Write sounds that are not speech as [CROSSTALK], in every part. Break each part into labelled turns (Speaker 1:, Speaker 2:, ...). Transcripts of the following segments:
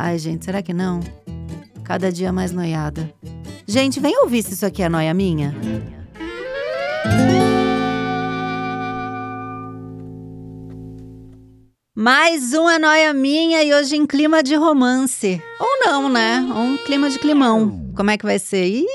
Speaker 1: Ai, gente, será que não? Cada dia mais noiada. Gente, vem ouvir se isso aqui é noia minha. Mais uma noia minha e hoje em clima de romance. Ou não, né? Ou um clima de climão. Como é que vai ser? Ih,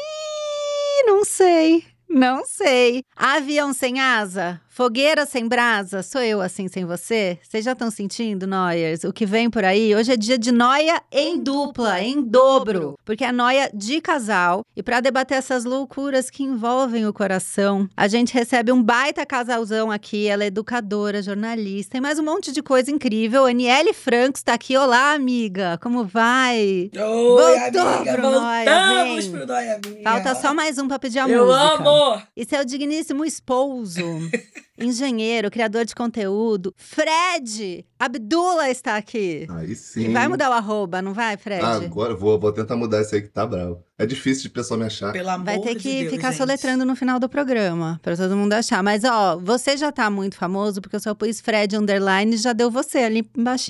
Speaker 1: não sei. Não sei. Avião sem asa? Fogueira sem brasa, sou eu assim sem você? Vocês já estão sentindo, Noyers? O que vem por aí? Hoje é dia de noia em dupla, em dobro. Porque é noia de casal. E para debater essas loucuras que envolvem o coração, a gente recebe um baita casalzão aqui. Ela é educadora, jornalista e mais um monte de coisa incrível. Aniele Franco está aqui. Olá, amiga. Como vai?
Speaker 2: Oi, Voltou amiga. Pro Voltamos Noia, pro Noia, amiga.
Speaker 1: Falta só mais um para pedir a
Speaker 2: eu
Speaker 1: música.
Speaker 2: Eu amo!
Speaker 1: E seu digníssimo esposo. [LAUGHS] engenheiro, criador de conteúdo. Fred Abdullah está aqui.
Speaker 3: Aí sim.
Speaker 1: E vai mudar o arroba, não vai, Fred?
Speaker 3: Agora vou, vou tentar mudar esse aí que tá bravo. É difícil de pessoa me achar.
Speaker 2: Pelo amor
Speaker 1: vai ter que
Speaker 2: de Deus,
Speaker 1: ficar
Speaker 2: gente.
Speaker 1: soletrando no final do programa, para todo mundo achar. Mas, ó, você já tá muito famoso, porque eu só pus Fred Underline e já deu você ali embaixo.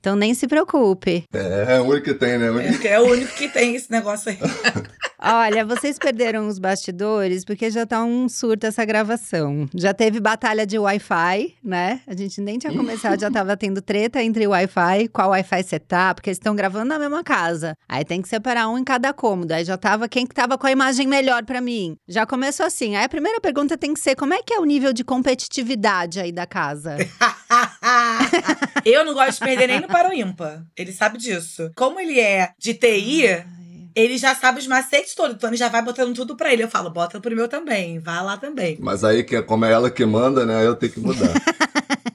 Speaker 1: Então nem se preocupe.
Speaker 3: É, é o único que tem, né?
Speaker 2: É, é o único que tem esse negócio aí. [LAUGHS]
Speaker 1: Olha, vocês perderam os bastidores porque já tá um surto essa gravação. Já teve batalha de Wi-Fi, né? A gente nem tinha começado, já tava tendo treta entre Wi-Fi, qual Wi-Fi você tá, porque eles estão gravando na mesma casa. Aí tem que separar um em cada cômodo. Aí já tava quem que tava com a imagem melhor para mim. Já começou assim. Aí a primeira pergunta tem que ser: como é que é o nível de competitividade aí da casa? [LAUGHS]
Speaker 2: Eu não gosto de perder nem no para o ímpar. Ele sabe disso. Como ele é de TI, ele já sabe os macetes todos, então ele já vai botando tudo pra ele. Eu falo, bota pro meu também, vai lá também.
Speaker 3: Mas aí, que como é ela que manda, né? Eu tenho que mudar. [LAUGHS]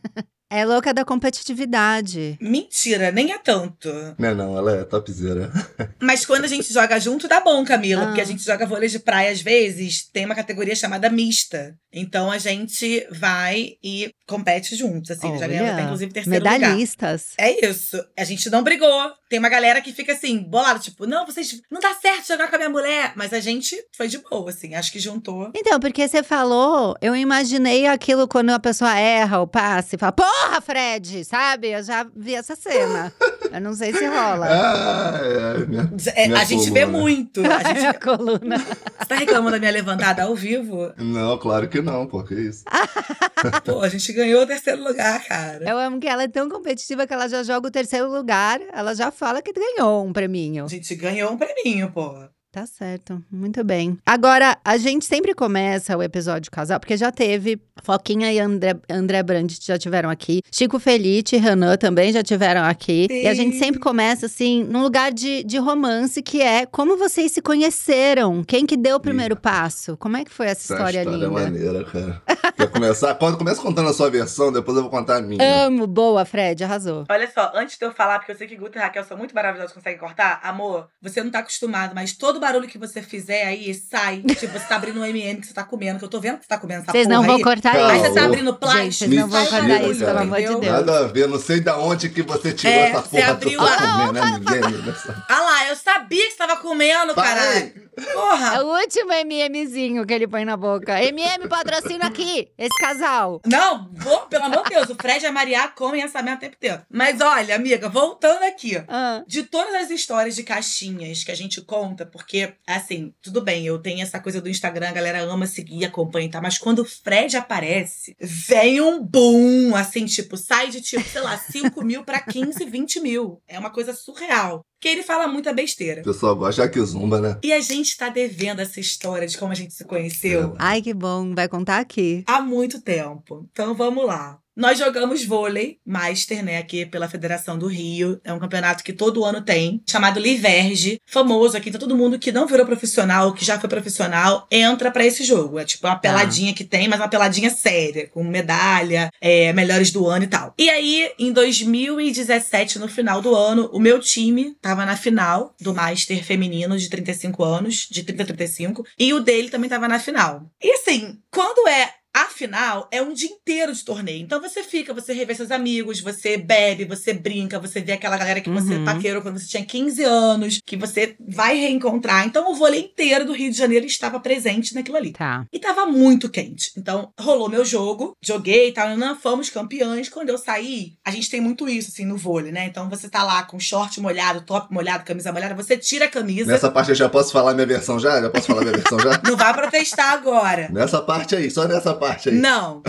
Speaker 1: É louca da competitividade.
Speaker 2: Mentira, nem é tanto.
Speaker 3: Não é não, ela é topzera. [LAUGHS]
Speaker 2: Mas quando a gente joga junto, dá bom, Camila.
Speaker 1: Ah.
Speaker 2: Porque a gente joga vôlei de praia às vezes, tem uma categoria chamada mista. Então a gente vai e compete juntos, assim. Já ganhamos até, inclusive, terceiro
Speaker 1: Medalhistas.
Speaker 2: lugar. É isso. A gente não brigou. Tem uma galera que fica assim, bolada, tipo, não, vocês. Não dá certo jogar com a minha mulher. Mas a gente foi de boa, assim. Acho que juntou.
Speaker 1: Então, porque você falou, eu imaginei aquilo quando a pessoa erra o passe e fala, porra, Fred, sabe? Eu já vi essa cena. [LAUGHS] eu não sei se rola. [LAUGHS]
Speaker 3: Ah, é, minha,
Speaker 2: É,
Speaker 3: minha
Speaker 2: a [LAUGHS] gente
Speaker 3: coluna.
Speaker 2: vê muito. A gente...
Speaker 1: Minha coluna.
Speaker 2: Você tá reclamando da minha levantada ao vivo?
Speaker 3: Não, claro que não, pô, que isso. [LAUGHS]
Speaker 2: Pô, a gente ganhou o terceiro lugar, cara.
Speaker 1: Eu amo que ela é tão competitiva que ela já joga o terceiro lugar, ela já fala que ganhou um preminho.
Speaker 2: A gente ganhou um prêmio, pô.
Speaker 1: Tá certo, muito bem. Agora, a gente sempre começa o episódio casal, porque já teve Foquinha e André, André Brandt já tiveram aqui, Chico Felite e Renan também já tiveram aqui.
Speaker 2: Sim.
Speaker 1: E a gente sempre começa, assim, num lugar de, de romance, que é como vocês se conheceram, quem que deu o primeiro passo, como é que foi essa
Speaker 3: Essa
Speaker 1: história,
Speaker 3: história é
Speaker 1: linda?
Speaker 3: maneira, cara. Quer começar? Quando começa contando a sua versão, depois eu vou contar a minha.
Speaker 1: Amo, boa, Fred, arrasou.
Speaker 2: Olha só, antes de eu falar, porque eu sei que Guto e Raquel são muito maravilhosos, conseguem cortar. Amor, você não tá acostumado, mas todo barulho que você fizer aí, sai. tipo, você tá abrindo um MM que você tá comendo, que eu tô vendo que você tá comendo essa
Speaker 1: Vocês não vão
Speaker 2: aí.
Speaker 1: cortar
Speaker 3: Calma.
Speaker 2: Aí
Speaker 1: isso.
Speaker 2: você tá abrindo plástico.
Speaker 1: Vocês não vão cortar isso, pelo amor de? Deus.
Speaker 3: Nada a ver, não sei da onde que você tirou
Speaker 2: É,
Speaker 3: essa
Speaker 2: você
Speaker 3: porra
Speaker 2: abriu
Speaker 3: toda
Speaker 2: a-
Speaker 3: comendo, né? Ninguém.
Speaker 2: Ah lá, eu sabia que você tava comendo, caralho.
Speaker 3: Pai,
Speaker 1: É
Speaker 2: Porra.
Speaker 1: o último MMzinho que ele põe na boca. MM patrocina aqui, esse casal.
Speaker 2: Não, vou, pelo amor de Deus, o Fred e a Maria comem essa merda o tempo inteiro. Mas olha, amiga, voltando aqui.
Speaker 1: Ah.
Speaker 2: De todas as histórias de caixinhas que a gente conta, porque, assim, tudo bem, eu tenho essa coisa do Instagram, a galera ama seguir, acompanha e tal, mas quando o Fred aparece, vem um boom, assim, tipo, sai de, tipo, sei lá, 5 mil pra 15, 20 mil. É uma coisa surreal. Porque ele fala muita besteira.
Speaker 3: O pessoal gosta de Zumba, né?
Speaker 2: E a gente tá devendo essa história de como a gente se conheceu
Speaker 1: Ai, que bom, vai contar aqui.
Speaker 2: há muito tempo. Então vamos lá. Nós jogamos vôlei, Master, né, aqui pela Federação do Rio. É um campeonato que todo ano tem, chamado Liverge, famoso aqui. Então todo mundo que não virou profissional, que já foi profissional, entra pra esse jogo. É tipo uma peladinha que tem, mas uma peladinha séria, com medalha, é, melhores do ano e tal. E aí, em 2017, no final do ano, o meu time tava na final do Master feminino de 35 anos, de 30 a 35, e o dele também tava na final. E assim, quando é Afinal, é um dia inteiro de torneio. Então você fica, você revê seus amigos, você bebe, você brinca, você vê aquela galera que você
Speaker 1: Uhum.
Speaker 2: paquerou quando você tinha 15 anos, que você vai reencontrar. Então o vôlei inteiro do Rio de Janeiro estava presente naquilo ali.
Speaker 1: Tá.
Speaker 2: E tava muito quente. Então, rolou meu jogo, joguei e tal, não, fomos campeões. Quando eu saí, a gente tem muito isso, assim, no vôlei, né? Então, você tá lá com short molhado, top molhado, camisa molhada, você tira a camisa.
Speaker 3: Nessa parte eu já posso falar minha versão já? Já posso falar minha versão já?
Speaker 2: Não vai protestar agora.
Speaker 3: Nessa parte aí, só nessa parte aí.
Speaker 2: Não.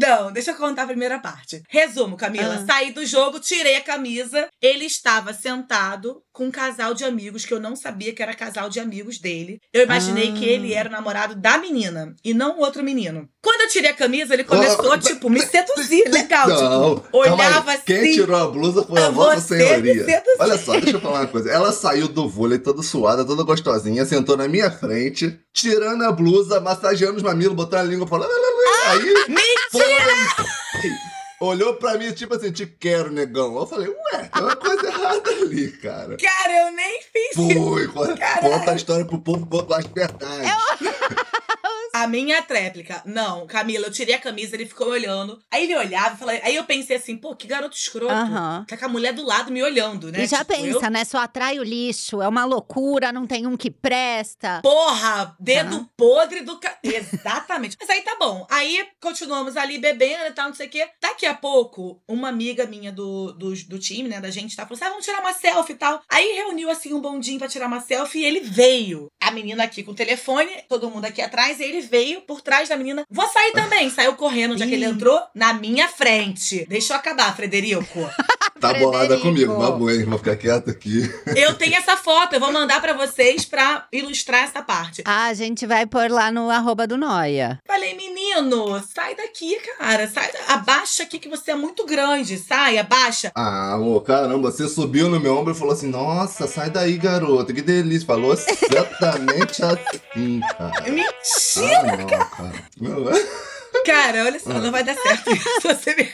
Speaker 2: Não, deixa eu contar a primeira parte. Resumo, Camila.
Speaker 1: Ah.
Speaker 2: Saí do jogo, tirei a camisa. Ele estava sentado com um casal de amigos que eu não sabia que era casal de amigos dele. Eu imaginei
Speaker 1: Ah.
Speaker 2: que ele era o namorado da menina e não o outro menino. Quando eu tirei a camisa, ele começou,
Speaker 3: Oh,
Speaker 2: tipo, me seduzir. Legal.
Speaker 3: Não,
Speaker 2: tipo, olhava
Speaker 3: aí. Quem
Speaker 2: assim.
Speaker 3: tirou a blusa foi a
Speaker 2: Ah,
Speaker 3: Vossa
Speaker 2: você
Speaker 3: Senhoria. Olha só, deixa eu falar uma coisa. Ela saiu do vôlei toda suada, toda gostosinha, sentou na minha frente, tirando a blusa, massageando os mamilos, botando a língua falando. Aí.
Speaker 2: Mentira!
Speaker 3: Olhou pra mim, tipo assim, te quero, negão. Eu falei, ué, tem uma coisa errada ali, cara.
Speaker 2: Cara, eu nem fiz isso.
Speaker 3: Foi, conta,
Speaker 2: Caralho.
Speaker 3: conta a história pro povo botar as verdades.
Speaker 2: A minha tréplica. Não, Camila, eu tirei a camisa, ele ficou olhando. Aí ele olhava e falava. Aí eu pensei assim, pô, que garoto escroto.
Speaker 1: Aham.
Speaker 2: Tá com a mulher do lado me olhando, né?
Speaker 1: E já
Speaker 2: Tipo,
Speaker 1: pensa,
Speaker 2: eu-
Speaker 1: né? Só atrai o lixo, é uma loucura, não tem um que presta.
Speaker 2: Porra, dedo podre do. Ca... Exatamente. Mas aí tá bom. Aí continuamos ali bebendo e tal, não sei o quê. Daqui a pouco, uma amiga minha do, do, do time, né, da gente, tá falando assim: ah, vamos tirar uma selfie e tal. Aí reuniu assim um bondinho pra tirar uma selfie e ele veio. A menina aqui com o telefone, todo mundo aqui atrás, e ele veio por trás da menina. Vou sair também. Saiu correndo, onde é que ele entrou? Na minha frente. Deixa eu acabar, Frederico. [LAUGHS]
Speaker 3: Tá bolada comigo, uma boa, hein? Vou ficar quieto aqui.
Speaker 2: eu tenho essa foto, eu vou mandar pra vocês pra ilustrar essa parte.
Speaker 1: Ah, a gente vai pôr lá no arroba do Noia.
Speaker 2: Falei, menino, sai daqui, cara. Sai. Abaixa aqui que você é muito grande. Sai, abaixa.
Speaker 3: Ah, amor, caramba, você subiu no meu ombro e falou assim: Nossa, sai daí, garoto, que delícia. Falou exatamente assim, cara.
Speaker 2: Mentira,
Speaker 3: Ah, não, cara. Não, é?
Speaker 2: cara. Olha só, não vai dar certo [LAUGHS] isso. Você me-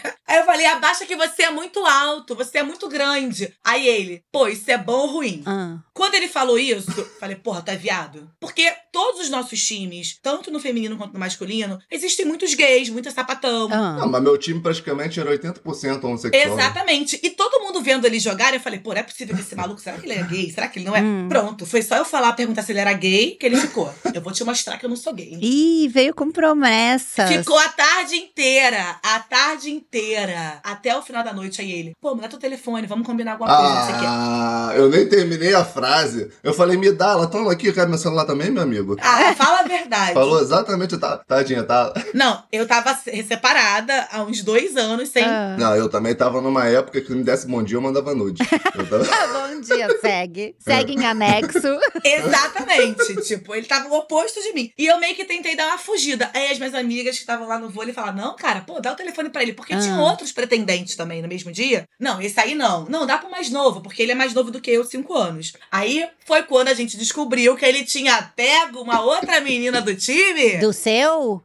Speaker 2: falei, abaixa que você é muito alto, você é muito grande. Aí ele, pô, isso é bom ou ruim?
Speaker 1: Ah,
Speaker 2: Quando ele falou isso, eu falei, porra, tá viado? Porque todos os nossos times, tanto no feminino quanto no masculino, existem muitos gays, muita sapatão.
Speaker 3: Não,
Speaker 1: ah.
Speaker 3: mas meu time praticamente era 80% homossexual.
Speaker 2: Exatamente. E todo mundo vendo ele jogar, eu falei, pô, não é possível que esse maluco, será que ele é gay? Será que ele não é?
Speaker 1: Hum.
Speaker 2: Pronto, foi só eu falar, perguntar se ele era gay, que ele ficou. Eu vou te mostrar que eu não sou gay.
Speaker 1: Ih, veio com promessas.
Speaker 2: Ficou a tarde inteira, a tarde inteira, até o final da noite. Aí ele, pô, me dá teu telefone, vamos combinar alguma coisa, não sei o quê.
Speaker 3: Ah, eu nem terminei a frase. Eu falei, me dá, ela toma aqui, quer meu celular também, meu amigo?
Speaker 2: Ah, fala a verdade.
Speaker 3: Falou exatamente, tá, tadinha, tá?
Speaker 2: Não, eu tava se- separada há uns dois anos sem.
Speaker 1: Ah.
Speaker 3: Não, eu também tava numa época que se me desse bom dia, eu mandava nude. Eu tava... [LAUGHS]
Speaker 1: Bom dia, segue. Segue em anexo. [LAUGHS]
Speaker 2: Exatamente. tipo, ele tava o oposto de mim. E eu meio que tentei dar uma fugida. Aí as minhas amigas que estavam lá no vôlei falaram: não, cara, pô, dá o telefone pra ele. Porque
Speaker 1: Ah.
Speaker 2: tinha outros também no mesmo dia. Não, esse aí não. Não, dá pro mais novo, porque ele é mais novo do que eu, cinco anos. Aí foi quando a gente descobriu que ele tinha pego uma outra menina do time.
Speaker 1: Do seu?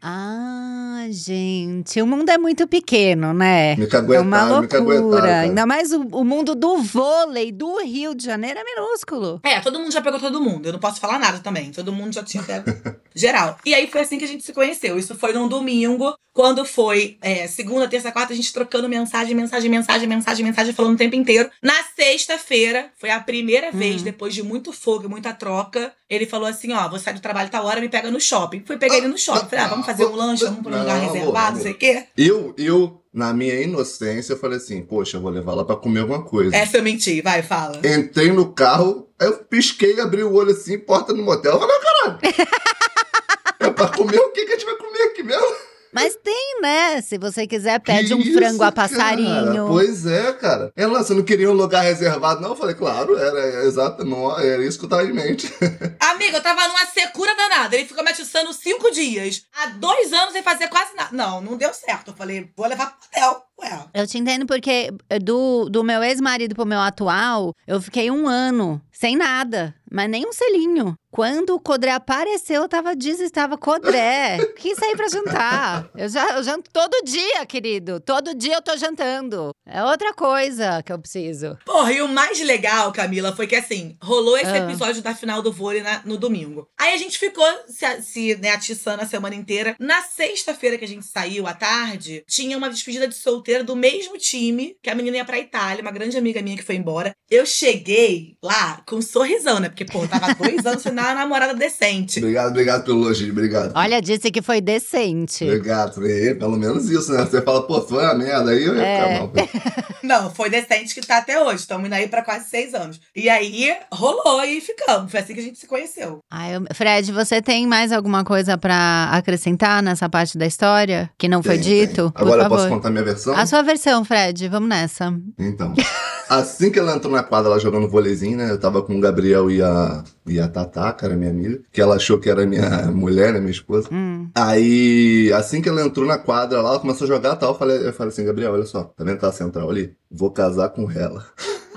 Speaker 1: Ah, gente, o mundo é muito pequeno, né?
Speaker 3: Me
Speaker 1: É
Speaker 3: caguetaram,
Speaker 1: uma
Speaker 3: me
Speaker 1: loucura.
Speaker 3: cara.
Speaker 1: Ainda mais o, o mundo do vôlei do Rio de Janeiro é minúsculo.
Speaker 2: É, todo mundo já pegou todo mundo. Eu não posso falar nada também. Todo mundo já tinha pego [LAUGHS] geral. E aí foi assim que a gente se conheceu. Isso foi num domingo, quando foi é, segunda, terça, quarta, a gente trocando mensagem, mensagem, mensagem, mensagem, mensagem, falando o tempo inteiro. Na sexta-feira, foi a primeira vez,
Speaker 1: Hum.
Speaker 2: depois de muito fogo e muita troca, ele falou assim: ó, vou sair do trabalho tá hora, me pega no shopping. Fui pegar ele no shopping. Falei, ah, vamos fazer um lanche, vamos pra um lugar reservado, não sei o quê.
Speaker 3: Eu, eu, na minha inocência, eu falei assim, poxa, eu vou levar ela pra comer alguma coisa.
Speaker 2: Essa eu menti, vai, fala.
Speaker 3: Entrei no carro, aí eu pisquei, abri o olho assim, porta no motel. Eu falei, "Ah, caralho. [LAUGHS] é pra comer o que que a gente vai comer aqui mesmo?
Speaker 1: Mas tem, né? Se você quiser, pede
Speaker 3: Que
Speaker 1: um
Speaker 3: isso,
Speaker 1: frango a
Speaker 3: cara?
Speaker 1: passarinho.
Speaker 3: Pois é, cara. Ela, você não queria um lugar reservado, não? Eu falei, claro, era, exato, não, era isso que eu tava em mente. [LAUGHS]
Speaker 2: Amiga, eu tava numa secura danada. Ele ficou me atiçando cinco dias. Há dois anos sem fazer quase nada. Não, não deu certo. Eu falei, vou levar pro hotel. Ué.
Speaker 1: Eu te entendo porque eh, do, do meu ex-marido pro meu atual, eu fiquei um ano sem nada, mas nem um selinho. Quando o Codré apareceu, eu tava desestava Codré. Quis sair pra jantar. Eu, já, eu janto todo dia, querido. Todo dia eu tô jantando. É outra coisa que eu preciso.
Speaker 2: Porra, e o mais legal, Camila, foi que assim, rolou esse
Speaker 1: Ah.
Speaker 2: episódio da final do vôlei na- no domingo. Aí a gente ficou se, se né, atiçando a semana inteira. Na sexta-feira que a gente saiu à tarde, tinha uma despedida de solteira do mesmo time, que a menina ia pra Itália, uma grande amiga minha que foi embora. Eu cheguei lá com um sorrisão, né? Porque, pô, eu tava dois anos sem dar uma namorada decente.
Speaker 3: obrigado, obrigado pelo elogio, obrigado.
Speaker 1: Olha, disse que foi decente.
Speaker 3: Obrigado, é, pelo menos isso, né? Você fala, pô, foi uma merda, aí eu ia
Speaker 1: É.
Speaker 3: ficar mal. [LAUGHS]
Speaker 2: Não, foi decente que tá até hoje. Estamos indo aí pra quase seis anos. E aí, rolou e ficamos. Foi assim que a gente se conheceu.
Speaker 1: Ai, eu- Fred, você tem mais alguma coisa pra acrescentar nessa parte da história que não foi
Speaker 3: Tem, tem.
Speaker 1: dito? Por
Speaker 3: Agora eu
Speaker 1: favor.
Speaker 3: posso contar minha versão?
Speaker 1: A sua versão, Fred, vamos nessa.
Speaker 3: Então. Assim que ela entrou na quadra, ela jogando vôleizinho, né? Eu tava com o Gabriel e a, e a Tatá, que era minha amiga, que ela achou que era minha [LAUGHS] mulher, né? Minha esposa.
Speaker 1: Hum.
Speaker 3: Aí, assim que ela entrou na quadra lá, ela começou a jogar e tal. Eu falei, eu falei assim, Gabriel, olha só, tá vendo aquela central ali? Vou casar com ela.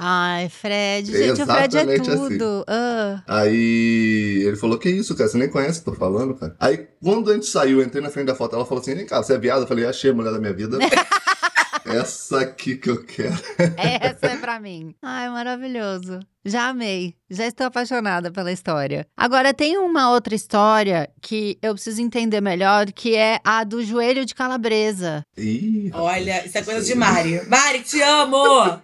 Speaker 1: Ai, Fred, gente, o Fred é
Speaker 3: Exatamente assim.
Speaker 1: tudo. Ah.
Speaker 3: Aí ele falou, que isso, cara? Você nem conhece o que eu tô falando, cara. Aí, quando a gente saiu, eu entrei na frente da foto, ela falou assim, vem cá, você é viado? Eu falei, achei a mulher da minha vida. [LAUGHS] Essa aqui que eu quero.
Speaker 1: Essa é pra mim. Ai, maravilhoso. Já amei. Já estou apaixonada pela história. Agora, tem uma outra história que eu preciso entender melhor, que é a do joelho de calabresa.
Speaker 3: Ih,
Speaker 2: Olha, [LAUGHS] isso é coisa de Mari. Mari, te amo!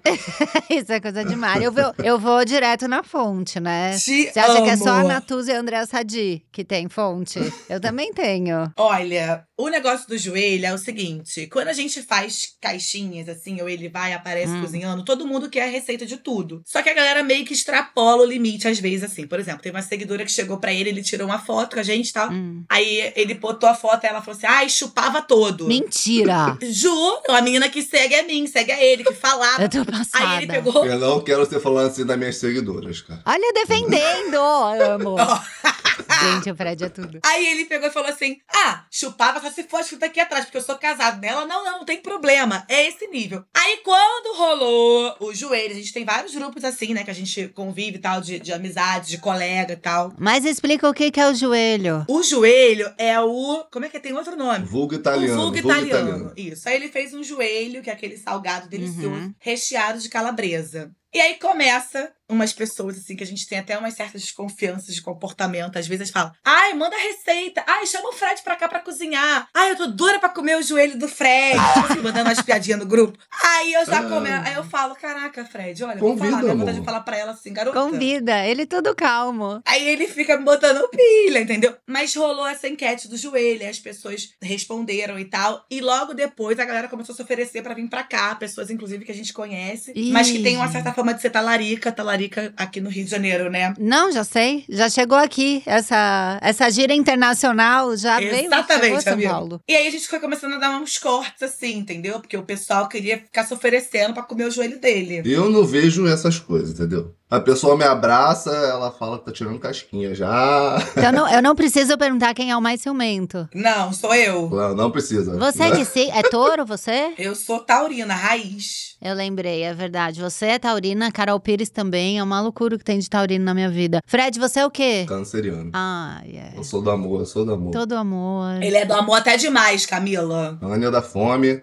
Speaker 1: Isso é coisa demais. Eu vou, eu vou direto na fonte, né?
Speaker 2: Te
Speaker 1: Você acha
Speaker 2: amo.
Speaker 1: que é só a Natuza e a Andréa Sadi que tem fonte? Eu também tenho.
Speaker 2: Olha, o negócio do joelho é o seguinte: quando a gente faz caixinhas assim, ou ele vai e aparece
Speaker 1: Hum.
Speaker 2: cozinhando, todo mundo quer a receita de tudo. Só que a galera meio que extrapola o limite às vezes, assim. Por exemplo, teve uma seguidora que chegou pra ele, ele tirou uma foto com a gente e tal.
Speaker 1: Hum.
Speaker 2: Aí ele botou a foto e ela falou assim: ai, chupava todo.
Speaker 1: Mentira! [LAUGHS]
Speaker 2: Juro, a menina que segue é mim, segue a ele, que falava.
Speaker 1: Eu tô passada.
Speaker 2: Aí ele pegou.
Speaker 3: eu não quero você falando assim das minhas seguidoras, cara.
Speaker 1: Olha, defendendo! Amo. [LAUGHS] Gente, o Fred é tudo.
Speaker 2: Aí ele pegou e falou assim: Ah, chupava só se for escrito aqui atrás, porque eu sou casado nela. Não, não, não tem problema. É esse nível. Aí quando rolou o joelho, a gente tem vários grupos assim, né? Que a gente convive e tal, de, de amizade, de colega e tal.
Speaker 1: Mas explica o que que é o joelho.
Speaker 2: O joelho é o. Como é que tem outro nome?
Speaker 3: Vulgo italiano.
Speaker 2: o vulgo italiano. Isso. Aí ele fez um joelho, que é aquele salgado delicioso,
Speaker 1: Uhum.
Speaker 2: recheado de calabresa. E aí começa umas pessoas, assim, que a gente tem até umas certas desconfianças de comportamento. Às vezes falam, ai, manda receita. Ai, chama o Fred pra cá pra cozinhar. Ai, eu tô dura pra comer o joelho do Fred. Tipo assim, mandando umas piadinhas no grupo. Aí eu já
Speaker 3: Ah.
Speaker 2: começo. Aí eu falo, caraca, Fred, olha, vou
Speaker 3: Convida,
Speaker 2: falar. Minha
Speaker 3: amor.
Speaker 2: vontade de falar pra ela assim, garota.
Speaker 1: Convida, ele tudo calmo.
Speaker 2: Aí ele fica me botando pilha, entendeu? Mas rolou essa enquete do joelho, aí as pessoas responderam e tal. E logo depois a galera começou a se oferecer pra vir pra cá, pessoas inclusive que a gente conhece,
Speaker 1: Ih.
Speaker 2: mas que tem uma certa fama de ser talarica, talarica aqui no Rio de Janeiro, né?
Speaker 1: Não, já sei. Já chegou aqui. Essa, essa gira internacional já veio. chegou a
Speaker 2: Exatamente,
Speaker 1: São
Speaker 2: amigo.
Speaker 1: Paulo.
Speaker 2: E aí a gente foi começando a dar uns cortes assim, entendeu? Porque o pessoal queria ficar se oferecendo pra comer o joelho dele.
Speaker 3: Eu não vejo essas coisas, entendeu? A pessoa me abraça, ela fala que tá tirando casquinha já. [LAUGHS]
Speaker 1: Então não, eu não preciso perguntar quem é o mais ciumento.
Speaker 2: Não, sou eu.
Speaker 3: Não, não precisa.
Speaker 1: Você é de si, é touro você? [LAUGHS]
Speaker 2: Eu sou taurina, raiz.
Speaker 1: Eu lembrei, é verdade. Você é taurina, Carol Pires também. É uma loucura que tem de taurino na minha vida. Fred, você é o quê?
Speaker 3: Canceriano.
Speaker 1: Ah, yeah.
Speaker 3: Eu sou do amor, eu sou do amor.
Speaker 1: Todo amor.
Speaker 2: Ele é do amor até demais, Camila.
Speaker 3: Ania da fome.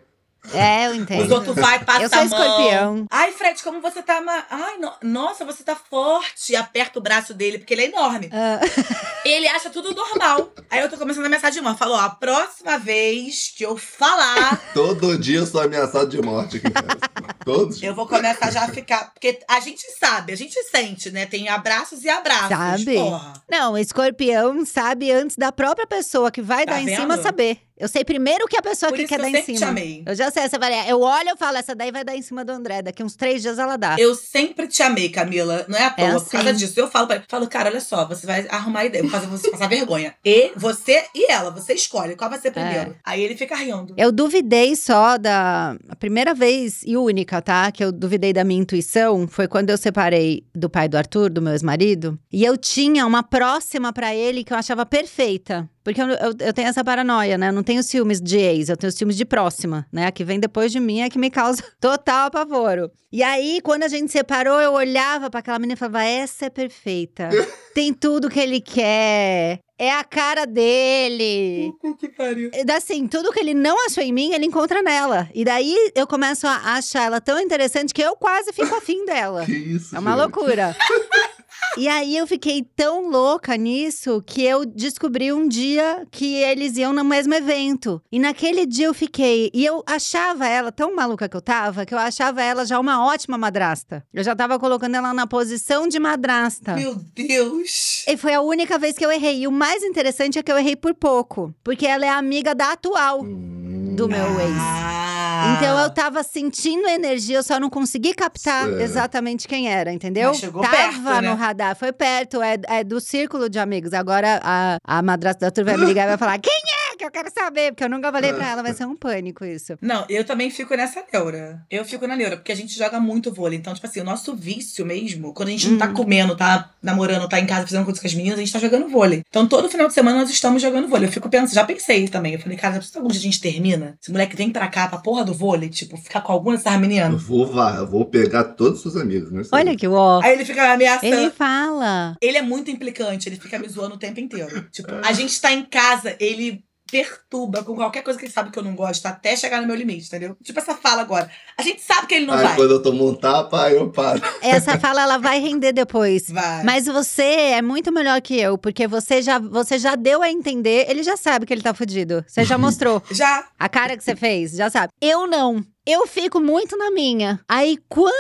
Speaker 1: É, eu
Speaker 2: Os
Speaker 1: entendo.
Speaker 2: outros vai passar
Speaker 1: Eu sou escorpião.
Speaker 2: Ai, Fred, como você tá. Ma... Ai, no- nossa, você tá forte. E aperta o braço dele, porque ele é enorme.
Speaker 1: Ah, [LAUGHS]
Speaker 2: Ele acha tudo normal. Aí eu tô começando a mensagem de mão. Falou, ó, a próxima vez que eu falar, [LAUGHS]
Speaker 3: Todo dia eu sou ameaçado de morte aqui. [LAUGHS] Todos.
Speaker 2: eu vou começar já a ficar. Porque a gente sabe, a gente sente, né? Tem abraços e abraços.
Speaker 1: Sabe?
Speaker 2: Porra.
Speaker 1: Não, escorpião sabe antes da própria pessoa que vai
Speaker 2: Tá
Speaker 1: dar em
Speaker 2: vendo?
Speaker 1: cima saber. Eu sei primeiro que a pessoa
Speaker 2: Por
Speaker 1: que quer
Speaker 2: que
Speaker 1: dar
Speaker 2: eu
Speaker 1: em
Speaker 2: sempre
Speaker 1: cima.
Speaker 2: te amei.
Speaker 1: Eu já sei, essa varia. Eu olho e falo, essa daí vai dar em cima do André. Daqui uns três dias ela dá.
Speaker 2: Eu sempre te amei, Camila. Não é à toa.
Speaker 1: É
Speaker 2: Por causa
Speaker 1: assim.
Speaker 2: disso, eu falo pra ele. Falo, cara, olha só, você vai arrumar ideia. Vou fazer você passar vergonha. E você e ela, você escolhe qual vai ser primeiro. Aí ele fica rindo.
Speaker 1: Eu duvidei só da. A primeira vez e única, tá? Que eu duvidei da minha intuição foi quando eu separei do pai do Arthur, do meu ex-marido. E eu tinha uma próxima pra ele que eu achava perfeita. Porque eu, eu, eu tenho essa paranoia, né? Eu não tenho ciúmes de ex, eu tenho ciúmes de próxima, né? A que vem depois de mim é que me causa [LAUGHS] total apavoro. E aí, quando a gente separou, eu olhava pra aquela menina e falava: essa é perfeita. [LAUGHS] Tem tudo que ele quer. É a cara dele.
Speaker 2: Puta que pariu.
Speaker 1: Assim, tudo que ele não achou em mim, ele encontra nela. E daí eu começo a achar ela tão interessante que eu quase fico afim dela.
Speaker 3: Que isso,
Speaker 1: É uma
Speaker 3: gente?
Speaker 1: loucura. [LAUGHS] E aí eu fiquei tão louca nisso que eu descobri um dia que eles iam no mesmo evento. E naquele dia eu fiquei. E eu achava ela tão maluca que eu tava, que eu achava ela já uma ótima madrasta. Eu já tava colocando ela na posição de madrasta.
Speaker 2: Meu Deus.
Speaker 1: E foi a única vez que eu errei. E o mais interessante é que eu errei por pouco. Porque ela é amiga da atual do meu ex.
Speaker 2: Ah.
Speaker 1: Então eu tava sentindo energia, eu só não consegui captar
Speaker 3: Certo.
Speaker 1: exatamente quem era, entendeu?
Speaker 2: Mas chegou
Speaker 1: tava
Speaker 2: perto, né?
Speaker 1: no radar, foi perto, é, é do círculo de amigos. Agora a, a madrasta da turma vai me ligar e vai falar: quem é? Que eu quero saber, porque eu nunca falei pra ela, vai ser um pânico isso.
Speaker 2: Não, eu também fico nessa neura. Eu fico na neura, porque a gente joga muito vôlei. Então, tipo assim, o nosso vício mesmo, quando a gente não tá
Speaker 1: Hum.
Speaker 2: comendo, tá namorando, tá em casa fazendo coisas com as meninas, a gente tá jogando vôlei. Então, todo final de semana nós estamos jogando vôlei. Eu fico pensando, já pensei também. Eu falei, cara, já algum dia a gente termina? Esse moleque vem pra cá, pra porra do vôlei, tipo, ficar com alguma dessas
Speaker 3: Eu
Speaker 2: meninas.
Speaker 3: vou, vá, eu vou pegar todos os seus amigos, né?
Speaker 1: Olha que ó.
Speaker 2: Aí ele fica me ameaçando.
Speaker 1: Ele fala.
Speaker 2: Ele é muito implicante, ele fica me zoando o tempo inteiro. Tipo, a gente tá em casa, ele perturba com qualquer coisa que ele sabe que eu não gosto, até chegar no meu limite, entendeu? Tipo essa fala agora. A gente sabe que ele não
Speaker 3: Aí
Speaker 2: vai.
Speaker 3: quando eu tomo um tapa, aí eu paro.
Speaker 1: Essa fala ela vai render depois.
Speaker 2: Vai.
Speaker 1: Mas você é muito melhor que eu, porque você já, você já deu a entender, ele já sabe que ele tá fudido. Você já [LAUGHS] mostrou.
Speaker 2: Já.
Speaker 1: A cara que você fez, já sabe. Eu não. Eu fico muito na minha. Aí, quando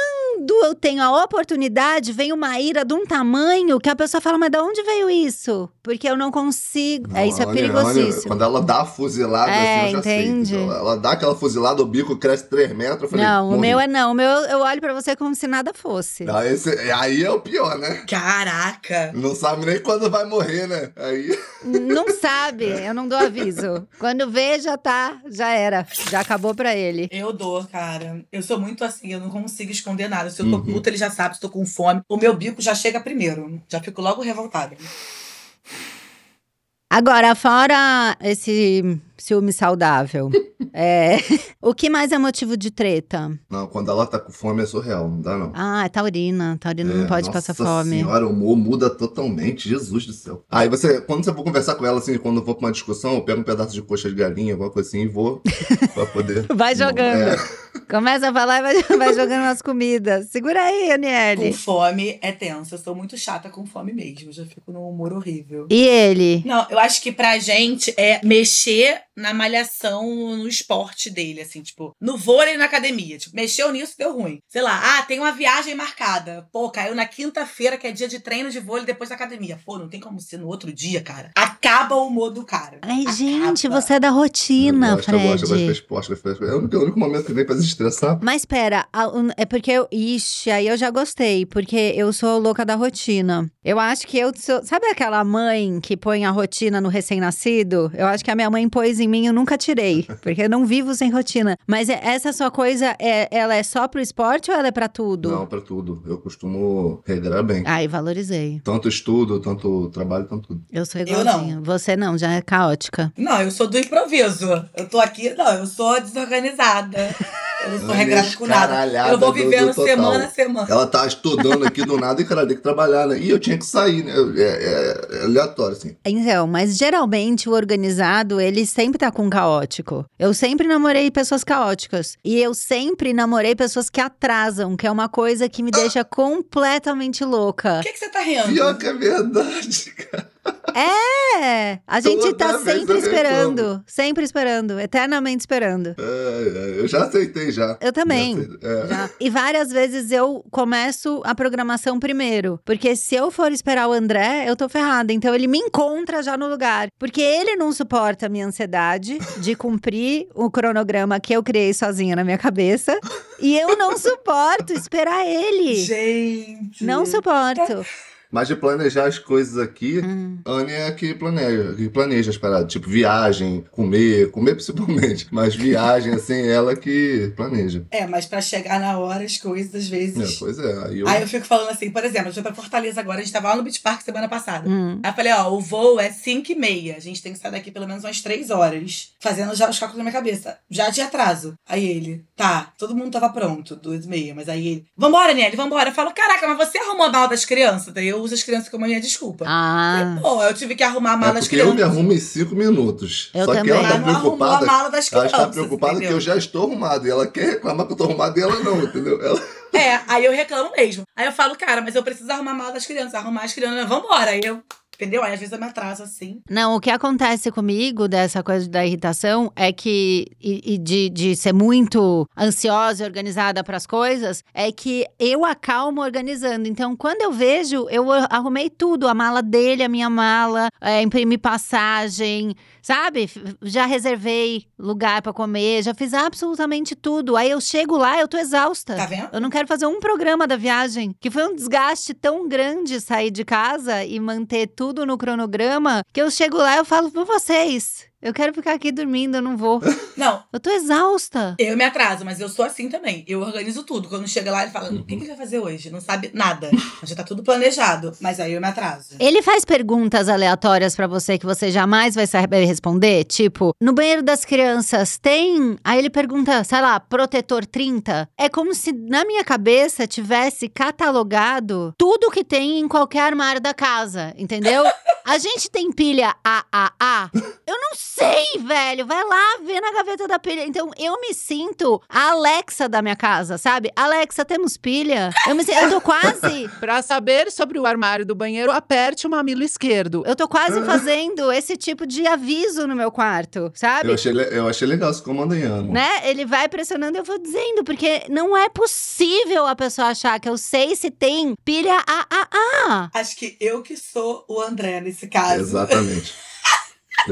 Speaker 1: eu tenho a oportunidade, vem uma ira de um tamanho que a pessoa fala, mas de onde veio isso? Porque eu não consigo. é, isso é
Speaker 3: Não, olha,
Speaker 1: perigosíssimo.
Speaker 3: olha, Quando ela dá a fuzilada,
Speaker 1: É,
Speaker 3: assim, eu já
Speaker 1: entende?
Speaker 3: sei. Então, ela dá aquela fuzilada, o bico cresce 3 metros. Eu falei,
Speaker 1: não, o
Speaker 3: morri.
Speaker 1: meu é não. O meu eu olho pra você como se nada fosse.
Speaker 3: Não, esse- aí é o pior, né?
Speaker 2: Caraca.
Speaker 3: Não sabe nem quando vai morrer, né? Aí.
Speaker 1: Não [LAUGHS] sabe, eu não dou aviso. Quando vê, já tá, já era. Já acabou pra ele.
Speaker 2: Eu dou, cara. Eu sou muito assim, eu não consigo esconder nada. Se eu tô
Speaker 3: Uhum.
Speaker 2: puta, ele já sabe. Se tô com fome, o meu bico já chega primeiro. Já fico logo revoltada.
Speaker 1: Agora, fora esse ciúme saudável, [LAUGHS] é, o que mais é motivo de treta?
Speaker 3: Não, quando ela tá com fome é surreal, não dá não.
Speaker 1: Ah, é taurina. Taurina não
Speaker 3: É,
Speaker 1: pode
Speaker 3: nossa
Speaker 1: passar fome.
Speaker 3: senhora, o humor muda totalmente, Jesus do céu. Aí você, quando você for conversar com ela, assim, quando eu vou pra uma discussão, eu pego um pedaço de coxa de galinha, alguma coisa assim, e vou [LAUGHS] pra poder...
Speaker 1: Vai jogando.
Speaker 3: É,
Speaker 1: Começa a falar e vai, [LAUGHS] vai jogando as comidas. Segura aí,
Speaker 2: Com
Speaker 1: Aniele.
Speaker 2: fome é tenso. Eu sou muito chata com fome mesmo. Eu já fico num humor horrível.
Speaker 1: E ele?
Speaker 2: Não, eu acho que pra gente é mexer na malhação, no esporte dele, assim, tipo, no vôlei e na academia. Tipo, mexeu nisso, deu ruim. Sei lá, ah, tem uma viagem marcada. Pô, caiu na quinta-feira, que é dia de treino de vôlei depois da academia. Pô, não tem como ser no outro dia, cara. Acaba o humor do cara.
Speaker 1: Ai,
Speaker 2: Acaba.
Speaker 1: gente, você é da
Speaker 3: eu
Speaker 1: rotina,
Speaker 3: eu gosto, eu gosto de
Speaker 1: Fred.
Speaker 3: esporte, gosto de esporte. É o único, é o único momento que vem pra se estressar.
Speaker 1: Mas pera, é porque eu. Ixi, aí eu já gostei, porque eu sou louca da rotina. Eu acho que eu sou. Sabe aquela mãe que põe a rotina no recém-nascido? Eu acho que a minha mãe pôs em mim eu nunca tirei. [LAUGHS] Porque eu não vivo sem rotina. Mas é- essa sua coisa, é, ela é só pro esporte ou ela é pra tudo?
Speaker 3: Não, pra tudo. Eu costumo regrar bem.
Speaker 1: Ai, valorizei.
Speaker 3: Tanto estudo, tanto trabalho, tanto tudo.
Speaker 1: Eu sou
Speaker 2: Eu
Speaker 1: igualzinha. Você não, já é caótica.
Speaker 2: Não, eu sou do improviso. Eu tô aqui, não, eu sou desorganizada. [LAUGHS] Eu não sou
Speaker 3: Ela
Speaker 2: regrada com nada. Eu vou
Speaker 3: do-
Speaker 2: vivendo
Speaker 3: do total.
Speaker 2: semana a semana.
Speaker 3: Ela tá estudando aqui do nada e, cara, tem que trabalhar, né? E eu tinha que sair, né? É, é- é aleatório, assim.
Speaker 1: Então, mas geralmente o organizado, ele sempre tá com caótico. Eu sempre namorei pessoas caóticas. E eu sempre namorei pessoas que atrasam, que é uma coisa que me deixa completamente louca.
Speaker 2: Por que, que você tá rindo?
Speaker 3: Pior que é verdade, [LAUGHS] cara.
Speaker 1: É, a gente
Speaker 3: Toda
Speaker 1: tá sempre
Speaker 3: eu
Speaker 1: esperando.
Speaker 3: reclamo.
Speaker 1: Sempre esperando. Eternamente esperando.
Speaker 3: É, é, eu já aceitei já.
Speaker 1: Eu também.
Speaker 3: Já aceitei. É.
Speaker 1: Já. E várias vezes eu começo a programação primeiro. Porque se eu for esperar o André, eu tô ferrada. Então ele me encontra já no lugar. Porque ele não suporta a minha ansiedade de cumprir o cronograma que eu criei sozinha na minha cabeça. E eu não suporto esperar ele.
Speaker 2: Gente.
Speaker 1: Não suporto.
Speaker 3: Mas de planejar as coisas aqui,
Speaker 1: Hum.
Speaker 3: Anne é a que planeja, que planeja as paradas. Tipo, viagem, comer, comer principalmente. [LAUGHS] Mas viagem, assim, ela que planeja.
Speaker 2: É, mas pra chegar na hora, as coisas, às
Speaker 3: É,
Speaker 2: vezes.
Speaker 3: pois é. Aí eu.
Speaker 2: Aí eu fico falando assim, por exemplo, eu fui pra Fortaleza agora, a gente tava lá no Beach Park semana passada.
Speaker 1: Hum.
Speaker 2: Aí eu falei, ó, o voo é 5 e meia. A gente tem que sair daqui pelo menos umas 3 horas. Fazendo já os cálculos na minha cabeça. Já de atraso. Aí ele, tá, todo mundo tava pronto, 2 e meia. Mas aí ele, vambora, Nelly, vambora. Eu falo, caraca, mas você arrumou a mala das crianças. Daí uso as crianças como minha desculpa.
Speaker 1: Ah.
Speaker 2: Pô, eu tive que arrumar a mala
Speaker 3: É
Speaker 2: das
Speaker 3: porque eu
Speaker 2: crianças.
Speaker 3: me arrumo em cinco minutos.
Speaker 1: Eu
Speaker 3: Só que
Speaker 1: também.
Speaker 3: ela
Speaker 2: Ela
Speaker 3: tá
Speaker 2: não arrumou a
Speaker 3: preocupada.
Speaker 2: mala das
Speaker 3: Ela
Speaker 2: crianças.
Speaker 3: está preocupada que
Speaker 2: entendeu?
Speaker 3: eu já estou arrumado. E ela quer reclamar que eu tô arrumado e ela não, entendeu? Ela...
Speaker 2: É, aí eu reclamo mesmo. Aí eu falo, cara, mas eu preciso arrumar a mala das crianças. Arrumar as crianças, vambora. Aí eu, entendeu? Aí às vezes eu me atraso assim.
Speaker 1: Não, o que acontece comigo dessa coisa da irritação é que, e, e de, de ser muito ansiosa e organizada para as coisas, é que eu acalmo organizando. Então, quando eu vejo, eu arrumei tudo: a mala dele, a minha mala, é, imprimi passagem, sabe? Já reservei lugar para comer, já fiz absolutamente tudo. Aí eu chego lá, eu tô exausta.
Speaker 2: Tá vendo?
Speaker 1: Eu não quero fazer um programa da viagem, que foi um desgaste tão grande sair de casa e manter tudo no cronograma, que eu chego lá e eu falo pra vocês. Eu quero ficar aqui dormindo, eu não vou. [LAUGHS]
Speaker 2: Não,
Speaker 1: Eu tô exausta.
Speaker 2: eu me atraso, mas eu sou assim também. Eu organizo tudo. Quando chega lá, ele fala: o
Speaker 3: Uhum.
Speaker 2: que, que ele vai fazer hoje? Não sabe nada. Já tá tudo planejado. Mas aí eu me atraso.
Speaker 1: Ele faz perguntas aleatórias pra você que você jamais vai saber responder, tipo, no banheiro das crianças tem? Aí ele pergunta, sei lá, protetor 30? É como se na minha cabeça tivesse catalogado tudo que tem em qualquer armário da casa, entendeu? [LAUGHS] A gente tem pilha AAA? Eu não sei, velho. Vai lá ver na gaveta da pilha. Então eu me sinto a Alexa da minha casa, sabe? Alexa, temos pilha? Eu me sinto, eu tô quase [LAUGHS]
Speaker 4: Pra saber sobre o armário do banheiro, aperte o mamilo esquerdo.
Speaker 1: Eu tô quase fazendo esse tipo de aviso no meu quarto, sabe?
Speaker 3: Eu, achei, le- eu achei legal esse comando em ano.
Speaker 1: Né? Ele vai pressionando e eu vou dizendo, porque não é possível a pessoa achar que eu sei se tem pilha AAA.
Speaker 2: Acho que eu que sou o André nesse caso.
Speaker 3: Exatamente. [LAUGHS]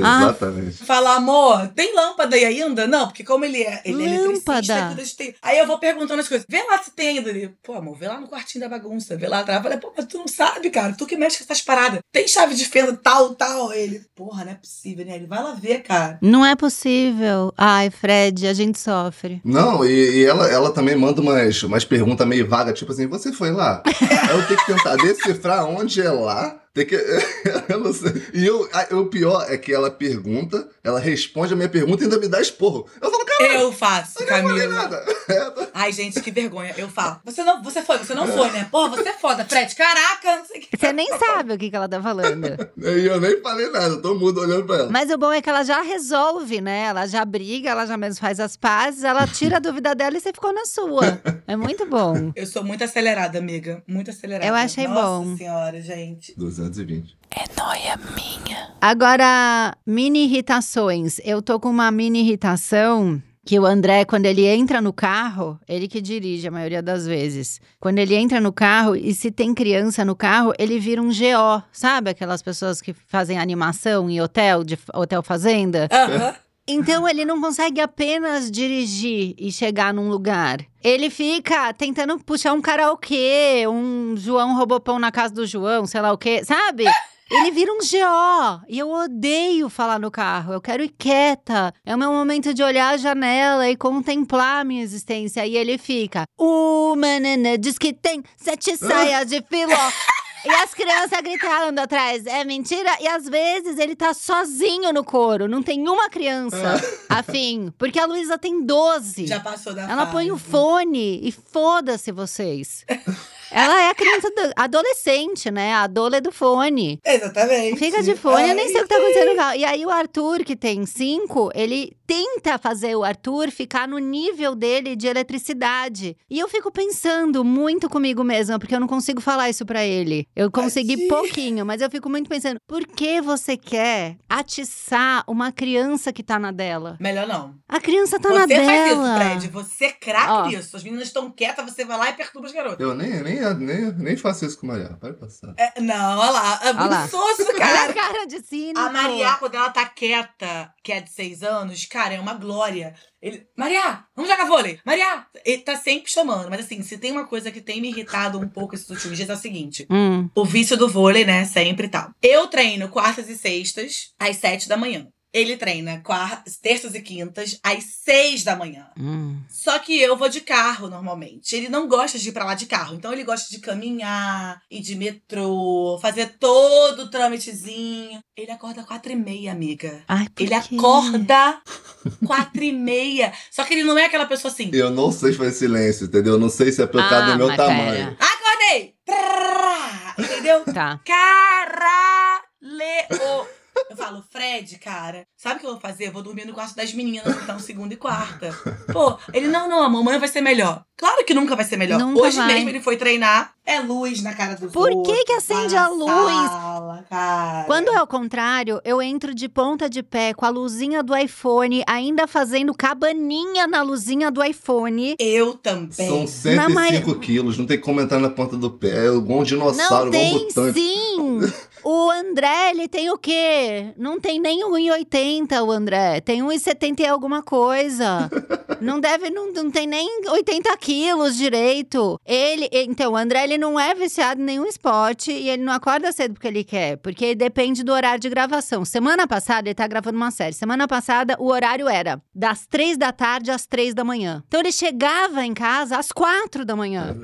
Speaker 1: Ah.
Speaker 3: Exatamente.
Speaker 2: Fala, amor, tem lâmpada aí ainda? Não, porque como ele é, ele é
Speaker 1: Lâmpada.
Speaker 2: tem. Aí eu vou perguntando as coisas. Vê lá se tem ainda. Ele, pô, amor, vê lá no quartinho da bagunça. Vê lá atrás. Eu falei, pô, mas tu não sabe, cara. Tu que mexe com essas paradas. Tem chave de fenda, tal, tal. Ele, porra, não é possível, né? Ele, vai lá ver, cara.
Speaker 1: Não é possível. Ai, Fred, a gente sofre.
Speaker 3: Não, e, e ela, ela também manda umas, umas perguntas meio vagas, tipo assim, você foi lá? [LAUGHS] Aí eu tenho que tentar decifrar onde é lá. Tem que. [LAUGHS] eu. E eu, a- o pior é que ela pergunta, ela responde a minha pergunta e ainda me dá esporro. Eu falo,
Speaker 2: Eu faço,
Speaker 3: eu não falei
Speaker 2: Camila.
Speaker 3: nada. É, [LAUGHS] tá-
Speaker 2: Ai, gente, que vergonha. Eu falo. Você não, você foi, você não foi, né? Porra, você é foda, Fred. Caraca, não sei o que.
Speaker 1: Você nem sabe o que, que ela tá falando.
Speaker 3: E eu nem falei nada, todo mundo olhando pra ela.
Speaker 1: Mas o bom é que ela já resolve, né? Ela já briga, ela já mesmo faz as pazes, ela tira a dúvida dela e você ficou na sua. É muito bom.
Speaker 2: Eu sou muito acelerada, amiga. Muito acelerada.
Speaker 1: Eu achei
Speaker 2: Nossa
Speaker 1: bom.
Speaker 2: senhora, gente.
Speaker 3: 220.
Speaker 1: Agora, mini irritações. Eu tô com uma mini irritação que o André, quando ele entra no carro, ele que dirige a maioria das vezes. Quando ele entra no carro e se tem criança no carro, ele vira um GO. Sabe aquelas pessoas que fazem animação em hotel, de hotel fazenda?
Speaker 2: Aham. [LAUGHS]
Speaker 1: Então ele não consegue apenas dirigir e chegar num lugar. Ele fica tentando puxar um karaokê, um João Robopão na casa do João, sei lá o quê, sabe? Ele vira um GO. E eu odeio falar no carro. Eu quero ir quieta. É o meu momento de olhar a janela e contemplar a minha existência. E ele fica. Uma nana diz que tem sete saias de filó. E as crianças gritando atrás, é mentira? E às vezes ele tá sozinho no coro, não tem uma criança afim. Porque a Luísa tem 12.
Speaker 2: Já passou da
Speaker 1: Ela põe o
Speaker 2: fase.
Speaker 1: fone e foda-se vocês. Ela é a criança do- adolescente, né? A dole do fone.
Speaker 2: Exatamente.
Speaker 1: Fica de fone, eu nem sei o que tá
Speaker 2: Ai,
Speaker 1: acontecendo. E aí o Arthur, que tem cinco, ele tenta fazer o Arthur ficar no nível dele de eletricidade. E eu fico pensando muito comigo mesma, porque eu não consigo falar isso pra ele. Eu consegui
Speaker 2: Tadinho.
Speaker 1: pouquinho, mas eu fico muito pensando, por que você quer atiçar uma criança que tá na dela?
Speaker 2: Melhor não.
Speaker 1: A criança tá na
Speaker 2: você faz
Speaker 1: dela.
Speaker 2: isso, Fred. Você é craque nisso. As meninas estão quietas, você vai lá e perturba as garotas.
Speaker 3: Eu nem, nem, nem, nem faço isso com Maria. Pode passar.
Speaker 2: É, não, olha lá. É
Speaker 1: Olha lá.
Speaker 2: soço, cara.
Speaker 1: cara de cínico.
Speaker 2: A Maria, quando ela tá quieta, que é de seis anos, cara, é uma glória. Ele, Maria, vamos jogar vôlei. Maria, ele tá sempre chamando. Mas assim, se tem uma coisa que tem me irritado um pouco esses últimos dias é o seguinte.
Speaker 1: Hum.
Speaker 2: O vício do vôlei, né? Sempre e tal. Eu treino quartas e sextas, às sete da manhã. Ele treina quartas, terças e quintas, às seis da manhã.
Speaker 1: Hum.
Speaker 2: Só que eu vou de carro normalmente. Ele não gosta de ir pra lá de carro. Então ele gosta de caminhar, ir de metrô, fazer todo o trâmitezinho. Ele acorda quatro e meia, amiga.
Speaker 1: Ai, por
Speaker 2: Ele
Speaker 1: quê?
Speaker 2: acorda quatro e meia. Só que ele não é aquela pessoa assim.
Speaker 3: Eu não sei fazer silêncio, entendeu? Eu não sei se é pelo
Speaker 1: Ah,
Speaker 3: causa do meu tamanho.
Speaker 2: Acordei! Trrrrá, Entendeu?
Speaker 1: Tá.
Speaker 2: Caralho! Eu falo, Fred, cara, sabe o que eu vou fazer? Eu vou dormir no quarto das meninas, então, segunda e quarta. Pô, ele, não, não, a mamãe vai ser melhor. Claro que nunca vai ser melhor.
Speaker 1: Nunca
Speaker 2: Hoje
Speaker 1: vai.
Speaker 2: mesmo ele foi treinar, é luz na cara dos
Speaker 1: Por que
Speaker 2: outros,
Speaker 1: que acende
Speaker 2: lá
Speaker 1: a luz?
Speaker 2: Sala, cara.
Speaker 1: Quando é o contrário, eu entro de ponta de pé com a luzinha do iPhone, ainda fazendo cabaninha na luzinha do iPhone.
Speaker 2: Eu também.
Speaker 3: São 105
Speaker 1: Na
Speaker 3: quilos, não tem como entrar na ponta do pé. É igual um
Speaker 1: Não
Speaker 3: dinossauro, igual um
Speaker 1: tem sim! [LAUGHS] O André, ele tem o quê? Não tem nem 1,80 o André. Tem 1,70 e alguma coisa. [LAUGHS] Não deve, não, não tem nem 80 quilos direito. Ele, então, o André, ele não é viciado em nenhum esporte e ele não acorda cedo porque ele quer. Porque depende do horário de gravação. Semana passada, ele tá gravando uma série. Semana passada, o horário era das 3 da tarde às 3 da manhã. Então, ele chegava em casa às 4 da manhã.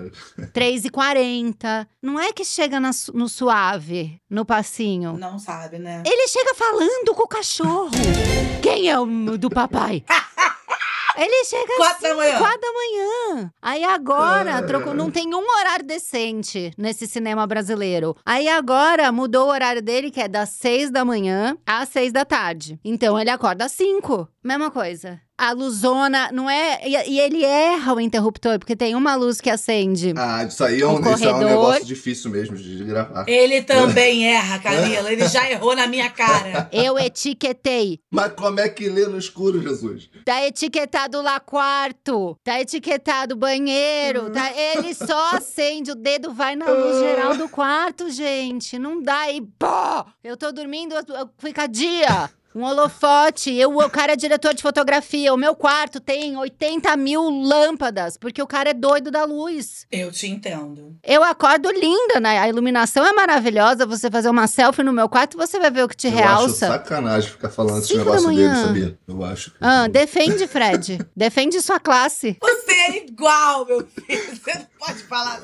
Speaker 1: 3 e 40 Não é que chega na no suave, no passinho.
Speaker 2: Não sabe, né?
Speaker 1: Ele chega falando com o cachorro. [LAUGHS] Quem é o do papai? [LAUGHS] Ele chega
Speaker 2: Quatro da manhã.
Speaker 1: quatro da manhã. Aí agora, [LAUGHS] trocou, não tem um horário decente nesse cinema brasileiro. Aí agora mudou o horário dele, que é das seis da manhã às seis da tarde. Então ele acorda às cinco. Mesma coisa. A luzona não é. E, e ele erra o interruptor, porque tem uma luz que acende.
Speaker 3: Ah, isso aí é um,
Speaker 1: O
Speaker 3: isso é um negócio difícil mesmo de, de gravar.
Speaker 2: Ele também [LAUGHS] erra, Camila. Ele já errou na minha cara. [LAUGHS]
Speaker 1: Eu etiquetei.
Speaker 3: Mas como é que lê no escuro, Jesus?
Speaker 1: Tá etiquetado lá quarto. Tá etiquetado banheiro. Tá... Ele só [LAUGHS] acende, o dedo vai na luz geral do quarto, gente. Não dá e pô! Eu tô dormindo, eu- eu- fica dia. Um holofote, eu, o cara é diretor de fotografia. O meu quarto tem 80 mil lâmpadas, porque o cara é doido da luz.
Speaker 2: Eu te entendo.
Speaker 1: Eu acordo linda, né? A iluminação é maravilhosa. Você fazer uma selfie no meu quarto, você vai ver o que te
Speaker 3: Eu acho
Speaker 1: realça.
Speaker 3: sacanagem ficar falando esse
Speaker 1: Cinco da
Speaker 3: negócio dele, sabia? Eu acho.
Speaker 1: Ah, defende, Fred. [LAUGHS] defende sua classe.
Speaker 2: Você é igual, meu filho. Você não pode falar.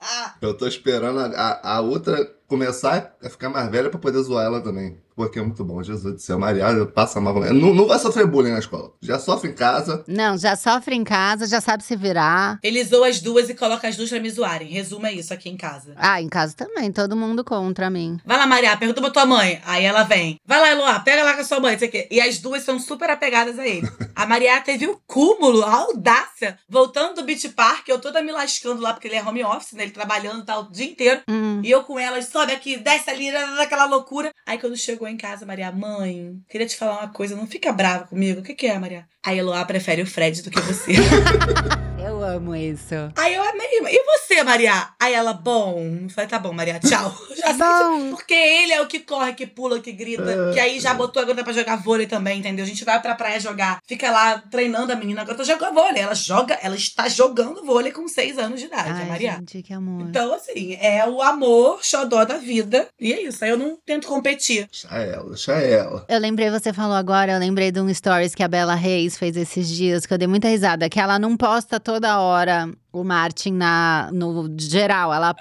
Speaker 2: [LAUGHS]
Speaker 3: Eu tô esperando a, a, a outra começar a ficar mais velha pra poder zoar ela também. Porque é muito bom, Jesus do céu. Maria passa mal. Não, não vai sofrer bullying na escola. Já sofre em casa.
Speaker 1: Não, já sofre em casa, já sabe se virar.
Speaker 2: Ele zoa as duas e coloca as duas pra me zoarem. Resuma isso aqui em casa.
Speaker 1: Ah, em casa também, todo mundo contra mim.
Speaker 2: Vai lá, Maria, pergunta pra tua mãe. Aí ela vem. Vai lá, Eloá, pega lá com a sua mãe, não sei o quê. E as duas são super apegadas a ele. A Maria teve o cúmulo, a audácia. Voltando do Beach Park, eu toda me lascando lá, porque ele é home office, né? Ele trabalhando tal o dia inteiro.
Speaker 1: Hum.
Speaker 2: E eu com elas, sobe aqui, desce ali, daquela loucura. Aí quando chegou em casa, Maria, mãe, queria te falar uma coisa, não fica brava comigo. O que, que é, Maria? Aí Eloá prefere o Fred do que você. [LAUGHS]
Speaker 1: Eu amo isso.
Speaker 2: Aí eu amei. E você, Maria? Aí ela, bom. Eu falei, tá bom, Maria, tchau. [LAUGHS] Já sei
Speaker 1: Bom.
Speaker 2: porque ele é o que corre, que pula, que grita. Que aí já botou a garota pra jogar vôlei também, entendeu? A gente vai pra praia jogar. Fica lá treinando a menina. A garota joga vôlei. Ela joga, ela está jogando vôlei com seis anos de idade, a
Speaker 1: Ai,
Speaker 2: Maria.
Speaker 1: gente, que amor.
Speaker 2: Então, assim, é o amor xodó da vida. E é isso. Aí eu não tento competir.
Speaker 3: Deixa ela, deixa ela.
Speaker 1: Eu lembrei, você falou agora, eu lembrei de um stories que a Bela Reis fez esses dias, que eu dei muita risada, que ela não posta toda hora o Martin na, no geral, ela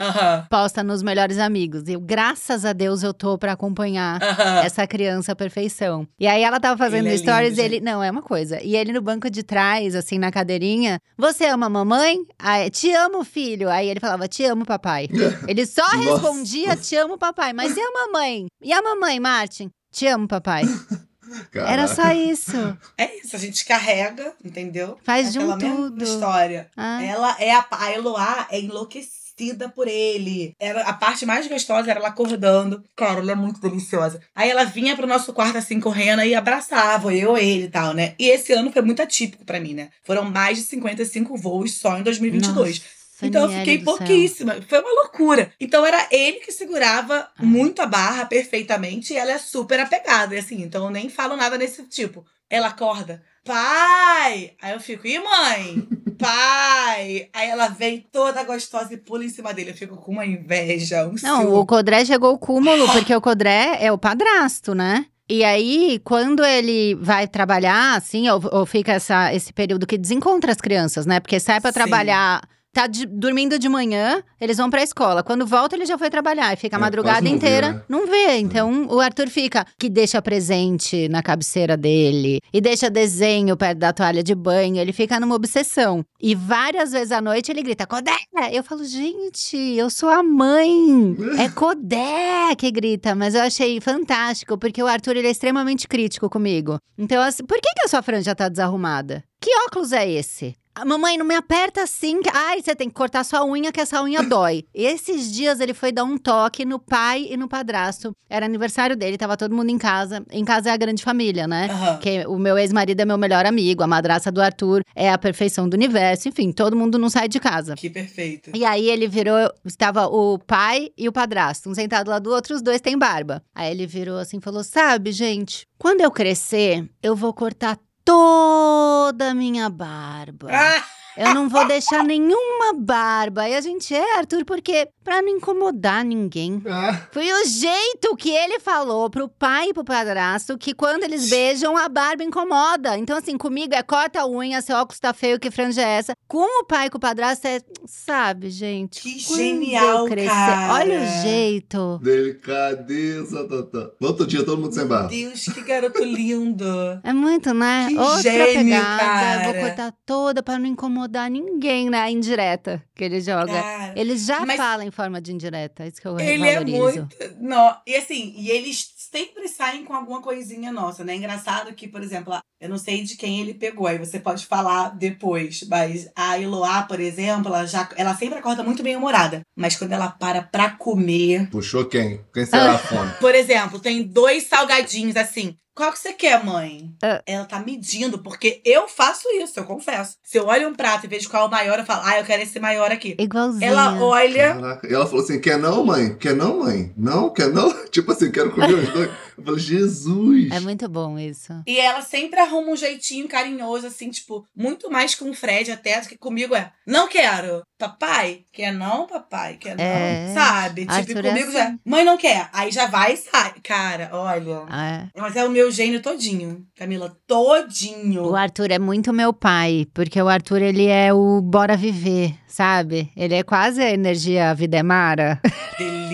Speaker 1: posta nos melhores amigos. E eu, graças a Deus, eu tô pra acompanhar essa criança à perfeição. E aí ela tava fazendo
Speaker 2: Ele é
Speaker 1: stories
Speaker 2: lindo,
Speaker 1: e ele. Não, é uma coisa. E ele no banco de trás, assim, na cadeirinha. Você ama a mamãe? Aí, te amo, filho. Aí ele falava, te amo, papai. [LAUGHS] Ele só respondia, te amo, papai. Mas e a mamãe? E a mamãe, Martin? Te amo, papai. [LAUGHS]
Speaker 3: Caraca.
Speaker 1: Era só isso.
Speaker 2: É isso, a gente carrega, entendeu?
Speaker 1: Faz de
Speaker 2: Aquela
Speaker 1: um tudo.
Speaker 2: história.
Speaker 1: Ah.
Speaker 2: Ela é a, a Eloá é enlouquecida por ele. Era a parte mais gostosa era ela acordando. Cara, ela é muito deliciosa. Aí ela vinha pro nosso quarto assim correndo e abraçava eu, ele e tal, né? E esse ano foi muito atípico pra mim, né? Foram mais de 55 voos só em 2022.
Speaker 1: Nossa,
Speaker 2: Então eu fiquei
Speaker 1: do céu.
Speaker 2: pouquíssima. Foi uma loucura. Então era ele que segurava
Speaker 1: Ah.
Speaker 2: muito a barra perfeitamente e ela é super apegada. E assim, então eu nem falo nada desse tipo. Ela acorda. Pai! Aí eu fico, e mãe? [LAUGHS] Pai! Aí ela vem toda gostosa e pula em cima dele. Eu fico com uma inveja, um
Speaker 1: Não,
Speaker 2: ciúme.
Speaker 1: o Codré chegou ao cúmulo, [LAUGHS] porque o Codré é o padrasto, né? E aí, quando ele vai trabalhar, assim, ou, ou fica essa, esse período que desencontra as crianças, né? Porque sai pra
Speaker 2: Sim.
Speaker 1: trabalhar, tá de- dormindo de manhã, eles vão pra escola. Quando volta, ele já foi trabalhar e fica a
Speaker 3: É,
Speaker 1: madrugada
Speaker 3: quase não vê,
Speaker 1: inteira.
Speaker 3: né?
Speaker 1: Não vê. Então, o Arthur fica, que deixa presente na cabeceira dele, e deixa desenho perto da toalha de banho, ele fica numa obsessão. E várias vezes à noite ele grita, Codé! Eu falo, gente, eu sou a mãe. [LAUGHS] É Codé que grita, mas eu achei fantástico, porque o Arthur ele é extremamente crítico comigo. Então, assim, por que, que a sua franja tá desarrumada? Que óculos é esse? Ah, Mamãe, não me aperta assim. Ai, você tem que cortar sua unha, que essa unha dói. Esses dias ele foi dar um toque no pai e no padrasto. Era aniversário dele, tava todo mundo em casa. Em casa é a grande família, né?
Speaker 2: Aham.
Speaker 1: Que o meu ex-marido é meu melhor amigo, a madraça do Arthur é a perfeição do universo. Enfim, todo mundo não sai de casa.
Speaker 2: Que perfeito.
Speaker 1: E aí ele virou, estava o pai e o padrasto, um sentado lá do outro, os dois têm barba. Aí ele virou assim e falou: Sabe, gente, quando eu crescer, eu vou cortar toda a minha barba.
Speaker 2: Ah!
Speaker 1: Eu não vou deixar nenhuma barba. E a gente é, Arthur, porque pra não incomodar ninguém.
Speaker 3: Ah,
Speaker 1: Foi o jeito que ele falou pro pai e pro padrasto que quando eles beijam, a barba incomoda. Então, assim, comigo é corta a unha, seu óculos tá feio, que franja é essa? Com o pai e com o padrasto é, sabe, gente?
Speaker 2: Que genial, cara.
Speaker 1: Olha o jeito.
Speaker 3: delicadeza, Totó. No outro dia, todo mundo sem
Speaker 2: Meu
Speaker 3: barba.
Speaker 2: Deus, que garoto lindo.
Speaker 1: É muito, né?
Speaker 2: Que
Speaker 1: Outra
Speaker 2: gênio,
Speaker 1: pegada.
Speaker 2: cara.
Speaker 1: Vou cortar toda pra não incomodar ninguém, né? A indireta que ele joga.
Speaker 2: Cara,
Speaker 1: Ele já
Speaker 2: Mas-
Speaker 1: fala em forma de indireta. Isso que eu
Speaker 2: Ele é
Speaker 1: valorizo.
Speaker 2: muito. Não, e assim, e eles sempre saem com alguma coisinha nossa, né? Engraçado que, por exemplo, eu não sei de quem ele pegou, aí você pode falar depois. Mas a Eloá, por exemplo, ela, já, ela sempre acorda muito bem humorada. Mas quando ela para pra comer.
Speaker 3: Puxou quem? Quem será a fome?
Speaker 2: Por exemplo, tem dois salgadinhos assim. Qual que você quer, mãe?
Speaker 1: Ah.
Speaker 2: Ela tá medindo, porque eu faço isso, eu confesso. Se eu olho um prato e vejo qual é o maior, eu falo, ah, eu quero esse maior aqui.
Speaker 1: Igualzinho.
Speaker 2: Ela olha.
Speaker 3: Caraca. E ela falou assim: quer não, mãe? Quer não, mãe? Não, quer não? Tipo assim, quero comer os dois. Eu falei, Jesus!
Speaker 1: É muito bom isso.
Speaker 2: E ela sempre arruma um jeitinho carinhoso, assim, tipo, muito mais com o Fred até do que comigo é. Não quero. Papai? Quer não, papai? Quer não?
Speaker 1: É.
Speaker 2: Sabe? Tipo,
Speaker 1: Arthur
Speaker 2: e
Speaker 1: é
Speaker 2: comigo
Speaker 1: assim.
Speaker 2: já. Mãe não quer. Aí já vai e sai. Cara, olha.
Speaker 1: É.
Speaker 2: Mas é o meu gênio todinho, Camila. Todinho.
Speaker 1: O Arthur é muito meu pai, porque o Arthur, ele é o bora viver, sabe? Ele é quase a energia vida é mara. [LAUGHS]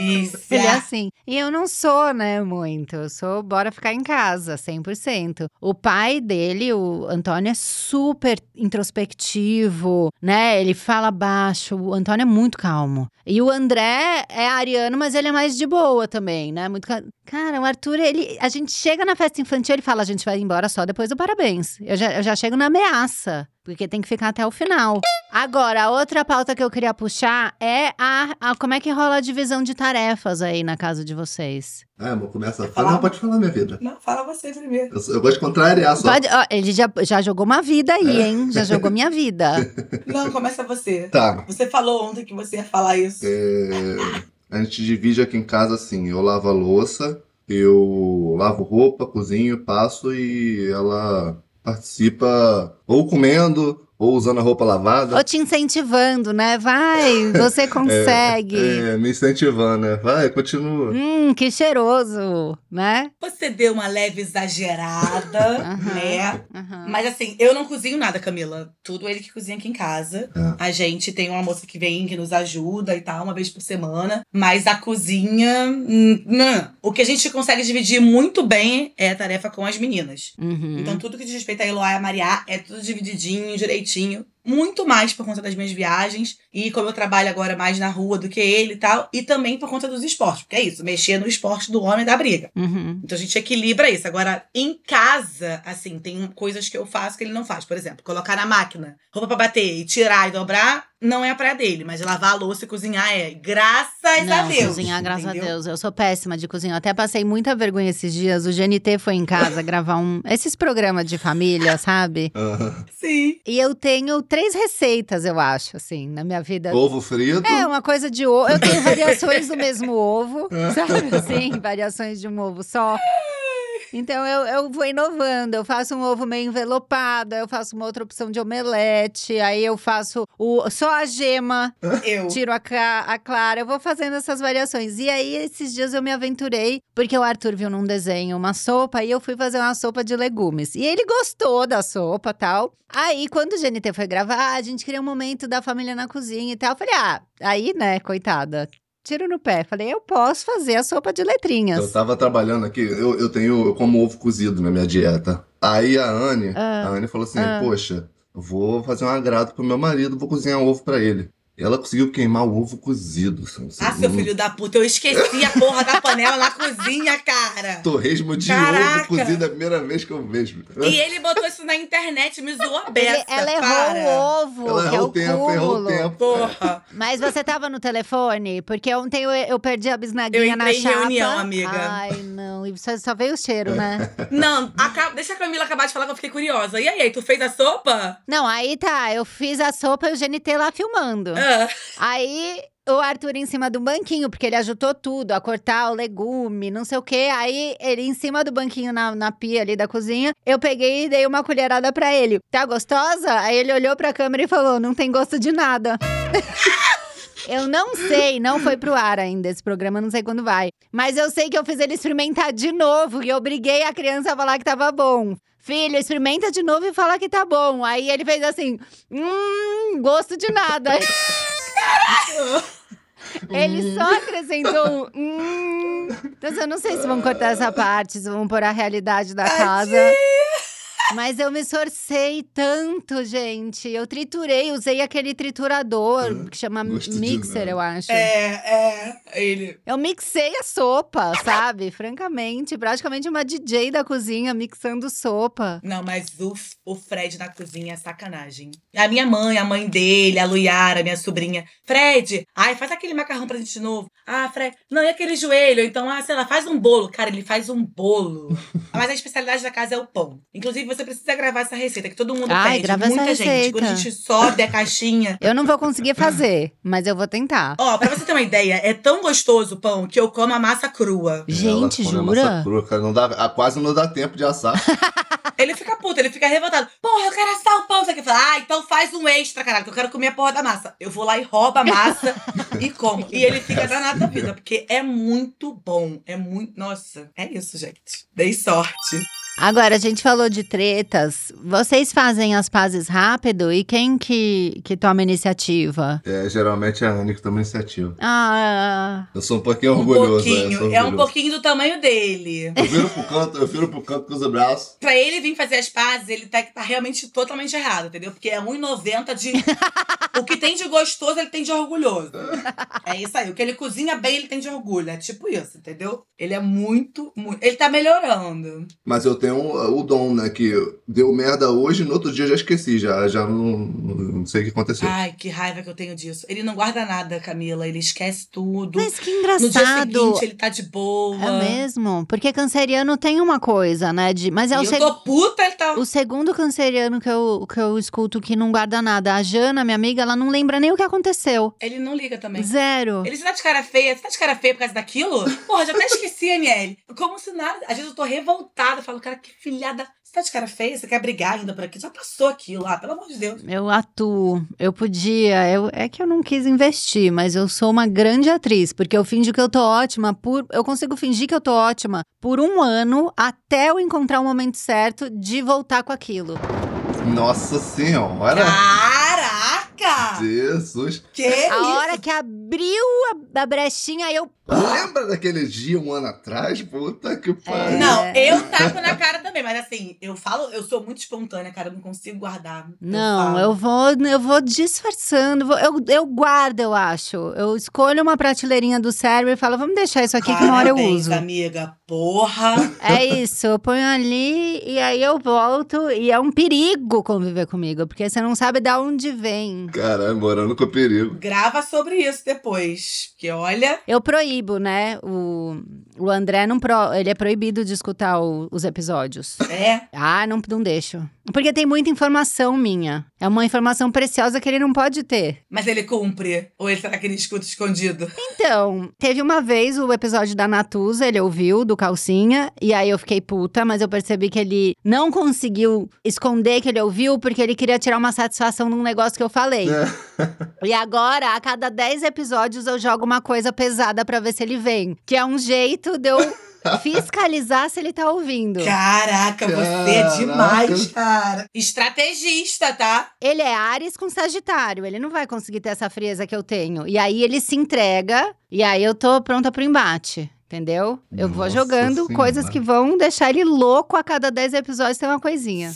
Speaker 2: Delícia.
Speaker 1: Ele é assim. E eu não sou, né, muito. Eu sou bora ficar em casa, 100%. O pai dele, o Antônio, é super introspectivo, né? Ele fala baixo. O Antônio é muito calmo. E o André é ariano, mas ele é mais de boa também, né? Muito ca- Cara, o Arthur, ele, a gente chega na festa infantil, ele fala, a gente vai embora só depois do parabéns. Eu já, eu já chego na ameaça, porque tem que ficar até o final. Agora, a outra pauta que eu queria puxar é a, a- como é que rola a divisão de tarefas aí na casa de vocês.
Speaker 3: Ah, amor, começa a
Speaker 2: Quer
Speaker 3: falar.
Speaker 2: falar?
Speaker 3: Não, pode falar, minha vida.
Speaker 2: Não, fala você primeiro.
Speaker 3: Eu, eu gosto de contrariar só.
Speaker 1: Pode, ó, ele já, já jogou uma vida aí, hein? Já jogou minha vida. [LAUGHS]
Speaker 2: Não, começa você.
Speaker 3: Tá.
Speaker 2: Você falou ontem que você ia falar isso.
Speaker 3: É, a gente divide aqui em casa assim: eu lavo a louça, eu lavo roupa, cozinho, passo e ela participa ou comendo ou usando a roupa lavada.
Speaker 1: Ou te incentivando, né? Vai, você [LAUGHS] consegue.
Speaker 3: É, me incentivando, né? Vai, continua.
Speaker 1: Hum, que cheiroso, né?
Speaker 2: Você deu uma leve exagerada, [LAUGHS]
Speaker 1: Aham.
Speaker 2: né?
Speaker 1: Aham.
Speaker 2: Mas assim, eu não cozinho nada, Camila. Tudo ele que cozinha aqui em casa.
Speaker 3: É.
Speaker 2: A gente tem uma moça que vem, que nos ajuda e tal, uma vez por semana. Mas a cozinha. hum, Não. O que a gente consegue dividir muito bem é a tarefa com as meninas.
Speaker 1: Uhum.
Speaker 2: Então, tudo que diz respeito a Eloá e a Mariá é tudo divididinho, direitinho. Bonitinho. Muito mais por conta das minhas viagens. E como eu trabalho agora mais na rua do que ele e tal. E também por conta dos esportes. Porque é isso, mexer no esporte do homem da briga.
Speaker 1: Uhum.
Speaker 2: Então a gente equilibra isso. Agora, em casa, assim, tem coisas que eu faço que ele não faz. Por exemplo, colocar na máquina roupa pra bater e tirar e dobrar, não é a praia dele. Mas lavar a louça e cozinhar é. Graças a
Speaker 1: Não,
Speaker 2: Deus.
Speaker 1: cozinhar, graças
Speaker 2: entendeu?
Speaker 1: a Deus. Eu sou péssima de cozinhar. Até passei muita vergonha esses dias. O GNT foi em casa [LAUGHS] gravar um. Esses programas de família, sabe?
Speaker 2: Sim.
Speaker 1: E eu tenho três receitas, eu acho, assim, na minha vida.
Speaker 3: Ovo frito.
Speaker 1: É, uma coisa de ovo. Eu tenho [LAUGHS] variações do mesmo ovo, sabe assim? Variações de um ovo só. Então eu, eu vou inovando. Eu faço um ovo meio envelopado, eu faço uma outra opção de omelete, aí eu faço o, só a gema, [LAUGHS]
Speaker 2: Eu.
Speaker 1: tiro a, a clara. Eu vou fazendo essas variações. E aí, esses dias eu me aventurei, porque o Arthur viu num desenho uma sopa e eu fui fazer uma sopa de legumes. E ele gostou da sopa tal. Aí, quando o GNT foi gravar, a gente queria um momento da família na cozinha e tal. Eu falei, ah, aí, né, coitada. Tiro no pé. Falei, eu posso fazer a sopa de letrinhas.
Speaker 3: Eu tava trabalhando aqui, eu, eu tenho, eu como ovo cozido na minha dieta. Aí a Anne,
Speaker 1: Ah.
Speaker 3: a Anne falou assim,
Speaker 1: Ah.
Speaker 3: poxa, vou fazer um agrado pro meu marido, vou cozinhar um ovo pra ele. E ela conseguiu queimar o ovo cozido. assim,
Speaker 2: Ah, seu filho da puta, eu esqueci a porra da panela na cozinha, cara. [LAUGHS]
Speaker 3: Torresmo de
Speaker 2: Caraca.
Speaker 3: ovo cozido é a primeira vez que eu vejo.
Speaker 2: E ele botou isso na internet, me zoou a
Speaker 1: Ele-
Speaker 2: beça.
Speaker 1: ela errou
Speaker 2: para.
Speaker 1: o ovo,
Speaker 3: Ela
Speaker 1: que é
Speaker 3: errou
Speaker 1: o
Speaker 3: o tempo, errou o
Speaker 1: cúmulo.
Speaker 3: tempo.
Speaker 2: Porra.
Speaker 1: Mas você tava no telefone? Porque ontem eu, eu perdi a bisnaguinha
Speaker 2: Eu
Speaker 1: na
Speaker 2: entrei em
Speaker 1: chapa.
Speaker 2: reunião, amiga.
Speaker 1: Ai, não. E só, só veio o cheiro, né?
Speaker 2: Não, acaba- deixa a Camila acabar de falar que eu fiquei curiosa. E aí, aí, tu fez a sopa?
Speaker 1: não, aí tá. Eu fiz a sopa e o GNT lá filmando.
Speaker 2: Ah, [LAUGHS]
Speaker 1: Aí o Arthur em cima do banquinho, porque ele ajudou tudo, a cortar o legume, não sei o quê. Aí ele em cima do banquinho na, na pia ali da cozinha, eu peguei e dei uma colherada pra ele. Tá gostosa? Aí ele olhou pra câmera e falou: não tem gosto de nada. [LAUGHS] Eu não sei, não foi pro ar ainda esse programa, não sei quando vai. Mas eu sei que eu fiz ele experimentar de novo e obriguei a criança a falar que tava bom. Filho, experimenta de novo e fala que tá bom. Aí ele fez assim: hum, gosto de nada. [LAUGHS] Ele só acrescentou um. Hum. Então, eu não sei se vão cortar essa parte, se vão pôr a realidade da casa. Mas eu me esforcei tanto, gente. Eu triturei, usei aquele triturador que chama mixer, eu acho.
Speaker 2: é, é. Ele.
Speaker 1: Eu mixei a sopa, sabe? Francamente, praticamente uma DJ da cozinha mixando sopa.
Speaker 2: Não, mas o, o Fred na cozinha é sacanagem. A minha mãe, a mãe dele, a Luiara, minha sobrinha. Fred, ai, faz aquele macarrão pra gente de novo. Ah, Fred, não, e aquele joelho? Então, ah, sei lá, faz um bolo. Cara, ele faz um bolo. [LAUGHS] Mas a especialidade da casa é o pão. Inclusive, você precisa gravar essa receita, que todo mundo
Speaker 1: Ai,
Speaker 2: pede.
Speaker 1: grava essa
Speaker 2: Muita gente.
Speaker 1: receita.
Speaker 2: Quando a gente sobe a caixinha. [LAUGHS]
Speaker 1: Eu não vou conseguir fazer, mas eu vou tentar.
Speaker 2: Ó, pra você ter uma ideia, é tão gostoso o pão que eu como a massa crua.
Speaker 1: Gente,
Speaker 3: Ela come a
Speaker 1: jura?
Speaker 3: massa crua, cara, não dá, ah, quase não dá tempo de assar. [LAUGHS]
Speaker 2: Ele fica puto, ele fica revoltado. Porra, eu quero assar o pão. Você quer falar, ah, então faz um extra, caralho, que eu quero comer a porra da massa. Eu vou lá e roubo a massa e como. E ele fica danado da vida, porque é muito bom. É muito. Nossa, é isso, gente. Dei sorte.
Speaker 1: Agora, a gente falou de tretas. Vocês fazem as pazes rápido? E quem que, que toma iniciativa?
Speaker 3: É, geralmente é a Anne que toma iniciativa.
Speaker 1: Ah,
Speaker 3: Eu sou um pouquinho
Speaker 2: Um
Speaker 3: orgulhoso. né?
Speaker 2: Pouquinho.
Speaker 3: sou
Speaker 2: É um
Speaker 3: orgulhoso.
Speaker 2: pouquinho do tamanho dele.
Speaker 3: Eu viro pro canto, eu viro pro canto com os braços.
Speaker 2: Pra ele vir fazer as pazes, ele tá, tá realmente totalmente errado, entendeu? Porque é 1,90 de. [LAUGHS] o que tem de gostoso, ele tem de orgulhoso. É isso aí. O que ele cozinha bem, ele tem de orgulho. É tipo isso, entendeu? Ele é muito, muito. Ele tá melhorando.
Speaker 3: Mas eu tenho o dom, né? Que deu merda hoje, no outro dia eu já esqueci, já, já não, não sei o que aconteceu.
Speaker 2: Ai, que raiva que eu tenho disso. Ele não guarda nada, Camila. Ele esquece tudo.
Speaker 1: mas que
Speaker 2: no dia
Speaker 1: engraçado.
Speaker 2: seguinte, ele tá de boa.
Speaker 1: É mesmo? Porque canceriano tem uma coisa, né? De, mas é
Speaker 2: E
Speaker 1: o,
Speaker 2: eu
Speaker 1: seg-
Speaker 2: tô puta, ele tá.
Speaker 1: o segundo canceriano que eu, que eu escuto que não guarda nada. A Jana, minha amiga, ela não lembra nem o que aconteceu.
Speaker 2: Ele não liga também.
Speaker 1: Zero.
Speaker 2: Ele se tá de cara feia, você tá de cara feia por causa daquilo? Porra, já até esqueci, Aniele. Como se nada. Às vezes eu tô revoltada, falo, cara, que filhada. Você tá de cara feia? Você quer brigar ainda por aqui? Já passou aquilo, ah, pelo amor de Deus.
Speaker 1: Eu atuo, eu podia, eu, é que eu não quis investir, mas eu sou uma grande atriz, porque eu finjo que eu tô ótima por, eu consigo fingir que eu tô ótima por um ano até eu encontrar o momento certo de voltar com aquilo.
Speaker 3: Nossa senhora!
Speaker 2: Caraca!
Speaker 3: Jesus!
Speaker 2: Que
Speaker 1: A
Speaker 2: isso?
Speaker 1: hora que abriu a, a brechinha, eu
Speaker 3: Lembra daquele dia, um ano atrás? Puta que pariu.
Speaker 2: Não, eu taco na cara também, mas assim, eu falo, eu sou muito espontânea, cara, eu não consigo guardar.
Speaker 1: Não,
Speaker 2: falo.
Speaker 1: eu vou, eu vou disfarçando. vou- Eu, eu guardo, eu acho. Eu escolho uma prateleirinha do cérebro e falo, vamos deixar isso aqui que uma hora eu uso.
Speaker 2: amiga. Porra. [LAUGHS]
Speaker 1: É isso, eu ponho ali e aí eu volto. E é um perigo conviver comigo, porque você não sabe de onde vem.
Speaker 3: Caralho, morando com perigo.
Speaker 2: Grava sobre isso depois. Porque olha.
Speaker 1: Eu proíbo, né? O, o André não pro, ele é proibido de escutar o- os episódios.
Speaker 2: É.
Speaker 1: Ah, não, não deixo. Porque tem muita informação minha. É uma informação preciosa que ele não pode ter.
Speaker 2: Mas ele cumpre. Ou ele será que ele escuta escondido?
Speaker 1: Então, teve uma vez o episódio da Natuza, ele ouviu, do Calcinha, e aí eu fiquei puta, mas eu percebi que ele não conseguiu esconder que ele ouviu, porque ele queria tirar uma satisfação num negócio que eu falei. E agora, a cada 10 episódios, eu jogo uma coisa pesada pra ver se ele vem. Que é um jeito de eu fiscalizar se ele tá ouvindo.
Speaker 2: Caraca, você é
Speaker 3: Caraca.
Speaker 2: demais, cara. Estrategista, tá?
Speaker 1: Ele é Ares com Sagitário, ele não vai conseguir ter essa frieza que eu tenho. E aí ele se entrega, e aí eu tô pronta pro embate. Entendeu? Eu vou
Speaker 3: Nossa
Speaker 1: jogando
Speaker 3: Senhora.
Speaker 1: coisas que vão deixar ele louco a cada 10 episódios tem uma coisinha.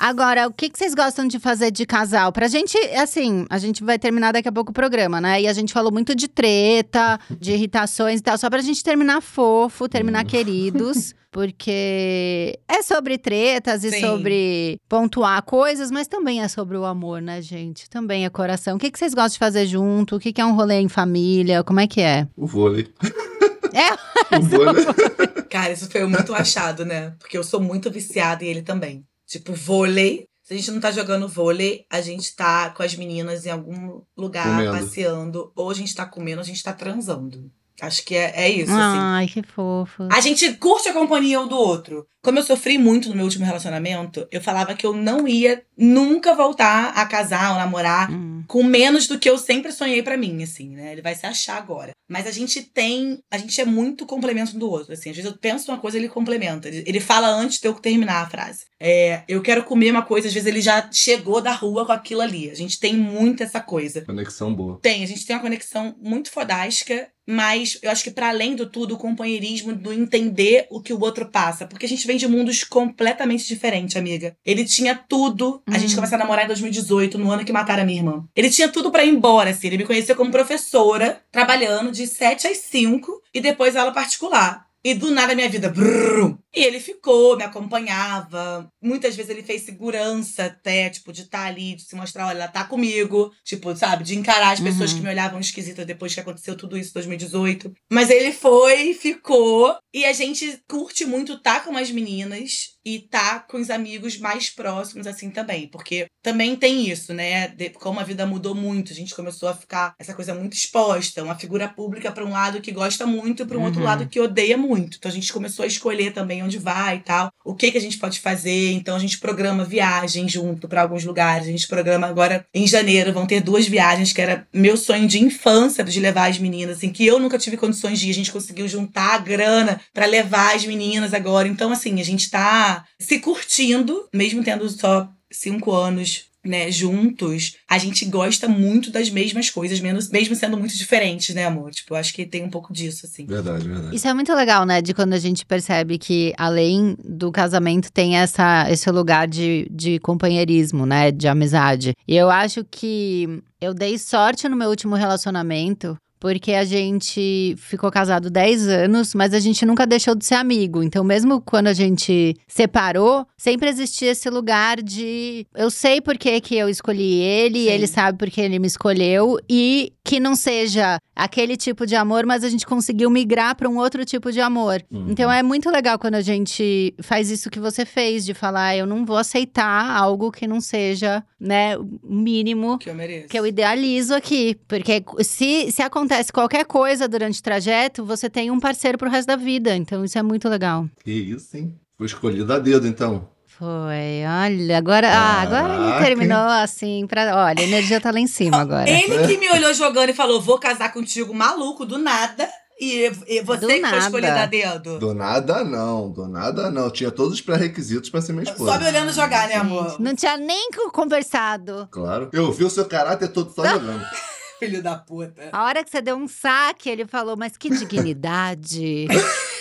Speaker 1: Agora, o que, que vocês gostam de fazer de casal? Pra gente, assim, a gente vai terminar daqui a pouco o programa, né? E a gente falou muito de treta, de irritações e tal, só pra gente terminar fofo, terminar queridos. [LAUGHS] Porque é sobre tretas e
Speaker 2: Sim.
Speaker 1: sobre pontuar coisas, mas também é sobre o amor, né, gente? Também é coração. O que, que vocês gostam de fazer junto? O que, que é um rolê em família? Como é que é?
Speaker 3: O vôlei. [LAUGHS]
Speaker 1: É,
Speaker 3: O vôlei. [LAUGHS]
Speaker 2: Cara, isso foi muito achado, né? Porque eu sou muito viciada e ele também. Tipo, vôlei. Se a gente não tá jogando vôlei, a gente tá com as meninas em algum lugar
Speaker 3: Comendo.
Speaker 2: passeando. Ou a gente tá comendo, ou a gente tá transando. Acho que é, é isso, assim.
Speaker 1: Ai, que fofo.
Speaker 2: A gente curte a companhia um do outro. Como eu sofri muito no meu último relacionamento, eu falava que eu não ia nunca voltar a casar ou namorar
Speaker 1: Hum.
Speaker 2: com menos do que eu sempre sonhei pra mim, assim, né? Ele vai se achar agora. Mas a gente tem, a gente é muito complemento um do outro, assim. Às vezes eu penso uma coisa, ele complementa. Ele ele fala antes de eu terminar a frase. É, eu quero comer uma coisa, às vezes ele já chegou da rua com aquilo ali. A gente tem muito essa coisa.
Speaker 3: Conexão boa.
Speaker 2: Tem, a gente tem uma conexão muito fodástica, mas eu acho que para além do tudo, o companheirismo do entender o que o outro passa. Porque a gente vem de mundos completamente diferentes, amiga. Ele tinha tudo. A gente
Speaker 1: Hum.
Speaker 2: começou a namorar em 2018, no ano que mataram a minha irmã. Ele tinha tudo para ir embora, assim. Ele me conheceu como professora, trabalhando de 7 às 5 e depois aula particular. E do nada minha vida. brrr. E ele ficou, me acompanhava. Muitas vezes ele fez segurança até, tipo, de estar ali, de se mostrar, olha, ela tá comigo. Tipo, sabe, de encarar as pessoas
Speaker 1: Uhum.
Speaker 2: que me olhavam esquisitas depois que aconteceu tudo isso em 2018. Mas ele foi, ficou. E a gente curte muito tá com as meninas e tá com os amigos mais próximos, assim, também. Porque também tem isso, né? De- como a vida mudou muito, a gente começou a ficar essa coisa muito exposta. Uma figura pública pra um lado que gosta muito e pra um outro
Speaker 1: Uhum.
Speaker 2: lado que odeia muito. Então a gente começou a escolher também onde vai e tal. O que que a gente pode fazer. Então a gente programa viagem junto pra alguns lugares. A gente programa agora em janeiro. Vão ter duas viagens que era meu sonho de infância de levar as meninas, assim, que eu nunca tive condições de ir. A gente conseguiu juntar a grana pra levar as meninas agora. Então, assim, a gente tá se curtindo, mesmo tendo só cinco anos. Né, juntos, a gente gosta muito das mesmas coisas, menos, mesmo sendo muito diferentes, né, amor? Tipo, eu acho que tem um pouco disso, assim.
Speaker 3: Verdade, verdade.
Speaker 1: Isso é muito legal, né? De quando a gente percebe que, além do casamento, tem essa, esse lugar de, de companheirismo, né? De amizade. E eu acho que eu dei sorte no meu último relacionamento. Porque a gente ficou casado 10 anos, mas a gente nunca deixou de ser amigo. Então, mesmo quando a gente separou, sempre existia esse lugar de eu sei por que, que eu escolhi ele,
Speaker 2: Sim.
Speaker 1: ele sabe por que ele me escolheu, e que não seja aquele tipo de amor, mas a gente conseguiu migrar para um outro tipo de amor.
Speaker 3: Uhum.
Speaker 1: Então é muito legal quando a gente faz isso que você fez, de falar, eu não vou aceitar algo que não seja, né, o mínimo
Speaker 2: Que eu mereço.
Speaker 1: que eu idealizo aqui. Porque se, se acontece qualquer coisa durante o trajeto, você tem um parceiro pro resto da vida. Então isso é muito legal.
Speaker 3: Que isso, hein? Foi escolhido a dedo, então.
Speaker 1: Foi, olha, agora, ah, agora ele terminou assim pra. Olha, a energia tá lá em cima [LAUGHS] agora.
Speaker 2: Ele que me olhou jogando e falou: vou casar contigo, maluco, do nada. E, e você
Speaker 1: Do
Speaker 2: que
Speaker 1: nada.
Speaker 2: foi escolhido a dedo.
Speaker 3: Do nada não, do nada não. Tinha todos os pré-requisitos pra ser minha esposa.
Speaker 2: Só me olhando jogar, né, amor?
Speaker 1: Não tinha nem conversado.
Speaker 3: Claro. Eu vi o seu caráter todo só jogando. [LAUGHS]
Speaker 2: Filho da puta.
Speaker 1: A hora que você deu um saque, ele falou, mas que dignidade. [LAUGHS]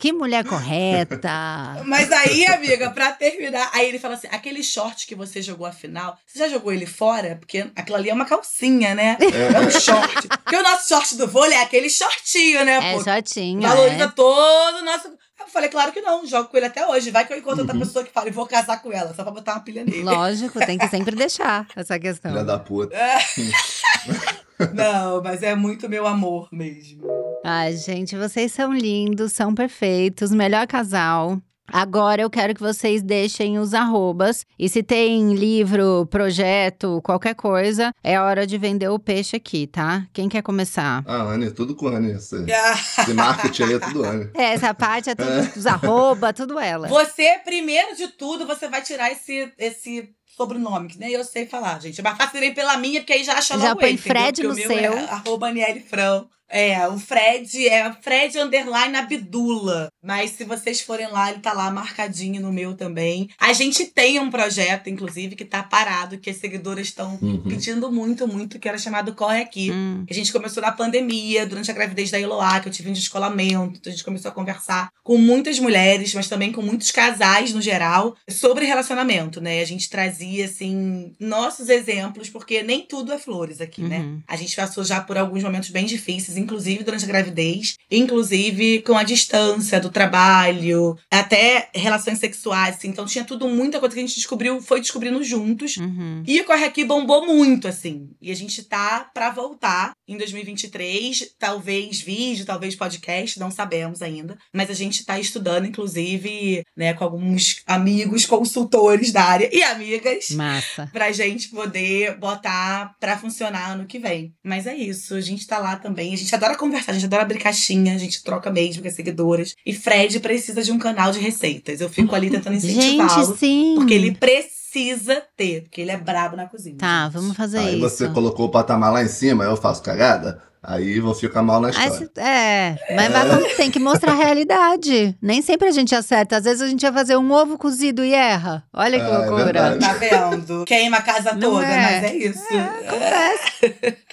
Speaker 1: que mulher correta. [LAUGHS]
Speaker 2: Mas aí, amiga, pra terminar, aí ele fala assim: aquele short que você jogou a final, você já jogou ele fora? Porque aquilo ali é uma calcinha, né? É, um short. Porque o nosso short do vôlei é aquele shortinho, né?
Speaker 1: É,
Speaker 2: pô?
Speaker 1: shortinho,
Speaker 2: Valoriza
Speaker 1: é.
Speaker 2: todo o nosso. Eu falei, claro que não, jogo com ele até hoje. Vai que eu encontro outra
Speaker 3: Uhum.
Speaker 2: pessoa que fala, e vou casar com ela, só pra botar uma pilha nele.
Speaker 1: Lógico, tem que sempre deixar essa questão.
Speaker 3: Filha da puta. [LAUGHS]
Speaker 2: Não, mas é muito meu amor mesmo.
Speaker 1: Ai, gente, vocês são lindos, são perfeitos, melhor casal. Agora eu quero que vocês deixem os arrobas. E se tem livro, projeto, qualquer coisa, é hora de vender o peixe aqui, tá? Quem quer começar?
Speaker 3: Ah, Anne, tudo com a Anne. Esse, [LAUGHS] esse marketing aí é tudo Anne.
Speaker 1: É, essa parte é tudo dos arroba, tudo ela.
Speaker 2: Você, primeiro de tudo, você vai tirar esse, esse sobrenome, que nem eu sei falar, gente. Mas faço nem pela minha, porque aí já acha
Speaker 1: Já
Speaker 2: logo
Speaker 1: põe
Speaker 2: ele, entendeu?
Speaker 1: Fred
Speaker 2: Porque
Speaker 1: no
Speaker 2: o meu
Speaker 1: seu.
Speaker 2: É arroba Aniele Frão. É, o Fred é Fred underline Abdula. Mas se vocês forem lá, ele tá lá marcadinho no meu também. A gente tem um projeto, inclusive, que tá parado, que as seguidoras estão
Speaker 3: Uhum.
Speaker 2: pedindo muito, muito, que era chamado Corre Aqui.
Speaker 1: Hum,
Speaker 2: A gente começou na pandemia, durante a gravidez da Eloá, que eu tive um descolamento. Então a gente começou a conversar com muitas mulheres, mas também com muitos casais no geral, sobre relacionamento, né? A gente trazia, assim, nossos exemplos, porque nem tudo é flores aqui, né?
Speaker 1: Uhum.
Speaker 2: A gente passou já por alguns momentos bem difíceis, inclusive durante a gravidez, inclusive com a distância do trabalho, até relações sexuais, assim. Então tinha tudo, muita coisa que a gente descobriu, foi descobrindo juntos.
Speaker 1: uhum.
Speaker 2: E o Corre Aqui bombou muito, assim. E a gente tá pra voltar em 2023. Talvez vídeo, talvez podcast, não sabemos ainda. Mas a gente tá estudando, inclusive, né, com alguns amigos consultores da área e amigas.
Speaker 1: Massa.
Speaker 2: Pra gente poder botar pra funcionar ano que vem. Mas é isso, a gente tá lá também. A gente adora conversar, a gente adora abrir caixinha, a gente troca mesmo com as seguidoras. E Fred precisa de um canal de receitas. Eu fico ali tentando [LAUGHS] incentivá-lo.
Speaker 1: Gente, sim.
Speaker 2: Porque ele precisa ter, porque ele é brabo na cozinha.
Speaker 1: Tá,
Speaker 2: gente.
Speaker 1: vamos fazer
Speaker 3: Aí
Speaker 1: isso.
Speaker 3: você colocou o patamar lá em cima, eu faço cagada, aí vou ficar mal na
Speaker 1: Aí
Speaker 3: história.
Speaker 1: cê- é, mas vai como tem que mostrar a realidade. Nem sempre a gente acerta. Às vezes a gente vai fazer um ovo cozido e erra. Olha que
Speaker 3: Ah, é
Speaker 1: loucura.
Speaker 3: verdade.
Speaker 2: Tá vendo? Queima a casa toda,
Speaker 1: é.
Speaker 2: mas é isso. [LAUGHS]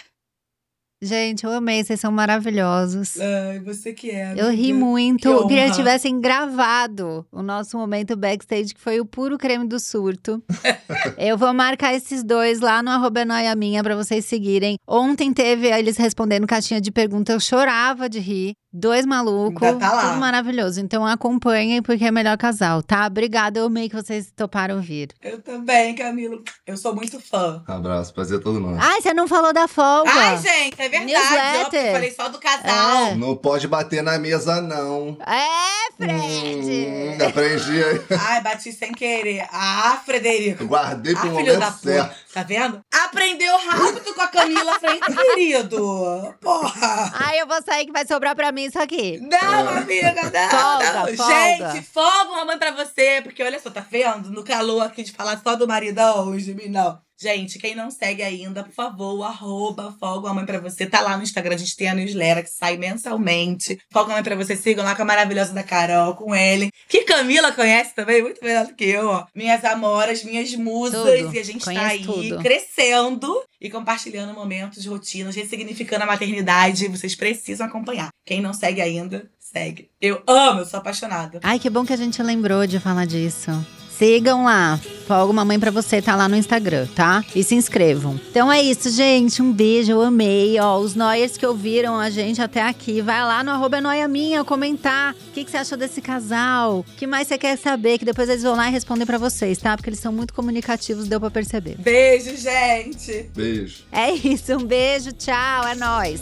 Speaker 1: Gente, eu amei, vocês são maravilhosos.
Speaker 2: Ai, você que é.
Speaker 1: Eu ri
Speaker 2: amiga.
Speaker 1: muito.
Speaker 2: Que
Speaker 1: Eu queria que tivessem gravado o nosso momento backstage, que foi o puro creme do surto. [LAUGHS] eu vou marcar esses dois lá no arroba é noia minha pra vocês seguirem. Ontem teve eles respondendo caixinha de pergunta, eu chorava de rir. Dois malucos,
Speaker 2: Ainda tá lá.
Speaker 1: tudo maravilhoso. Então acompanhem, porque é melhor casal, tá? Obrigada, eu amei que vocês toparam vir.
Speaker 2: Eu também, Camilo. Eu sou muito fã.
Speaker 3: Abraço, prazer todo mundo.
Speaker 1: Ai, você não falou da folga.
Speaker 2: Ai, gente, é verdade.
Speaker 1: Newsletter.
Speaker 2: Ó, porque eu falei só do casal.
Speaker 1: É.
Speaker 3: Não pode bater na mesa, não.
Speaker 1: É, Fred!
Speaker 3: Hum, aprendi aí. [LAUGHS]
Speaker 2: Ai, bati sem querer. Ah, Frederico.
Speaker 3: Guardei pro
Speaker 2: Ah, filho
Speaker 3: momento
Speaker 2: da puta.
Speaker 3: certo.
Speaker 2: Tá vendo? Aprendeu rápido com a Camila frente, querido. Porra.
Speaker 1: Ai, eu vou sair que vai sobrar pra mim isso aqui.
Speaker 2: Não, amiga, não,
Speaker 1: Folga,
Speaker 2: não.
Speaker 1: folga.
Speaker 2: Gente, folga uma mãe pra você. Porque olha só, tá vendo? No calor aqui de falar só do maridão hoje, de mim, não. Gente, quem não segue ainda, por favor, arroba Folga uma Mãe Pra Você. Tá lá no Instagram, a gente tem a newsletter que sai mensalmente. Folga uma Mãe Pra Você, sigam lá com a maravilhosa da Carol, com Ellen. Que Camila conhece também, muito melhor do que eu, ó. Minhas amoras, minhas musas.
Speaker 1: Tudo.
Speaker 2: E a gente tá
Speaker 1: Conheço
Speaker 2: aí
Speaker 1: tudo.
Speaker 2: crescendo e compartilhando momentos, rotinas, ressignificando a maternidade. Vocês precisam acompanhar. Quem não segue ainda, segue. Eu amo, eu sou apaixonada.
Speaker 1: Ai, que bom que a gente lembrou de falar disso. Sigam lá. Folga uma mãe pra você, tá lá no Instagram, tá? E se inscrevam. Então é isso, gente. Um beijo, eu amei. Ó, os Noyers que ouviram a gente até aqui, vai lá no arroba Noia Minha comentar o que, que você achou desse casal. O que mais você quer saber? Que depois eles vão lá e respondem pra vocês, tá? Porque eles são muito comunicativos, deu pra perceber.
Speaker 2: Beijo, gente!
Speaker 3: Beijo.
Speaker 1: É isso, um beijo, tchau, é nóis.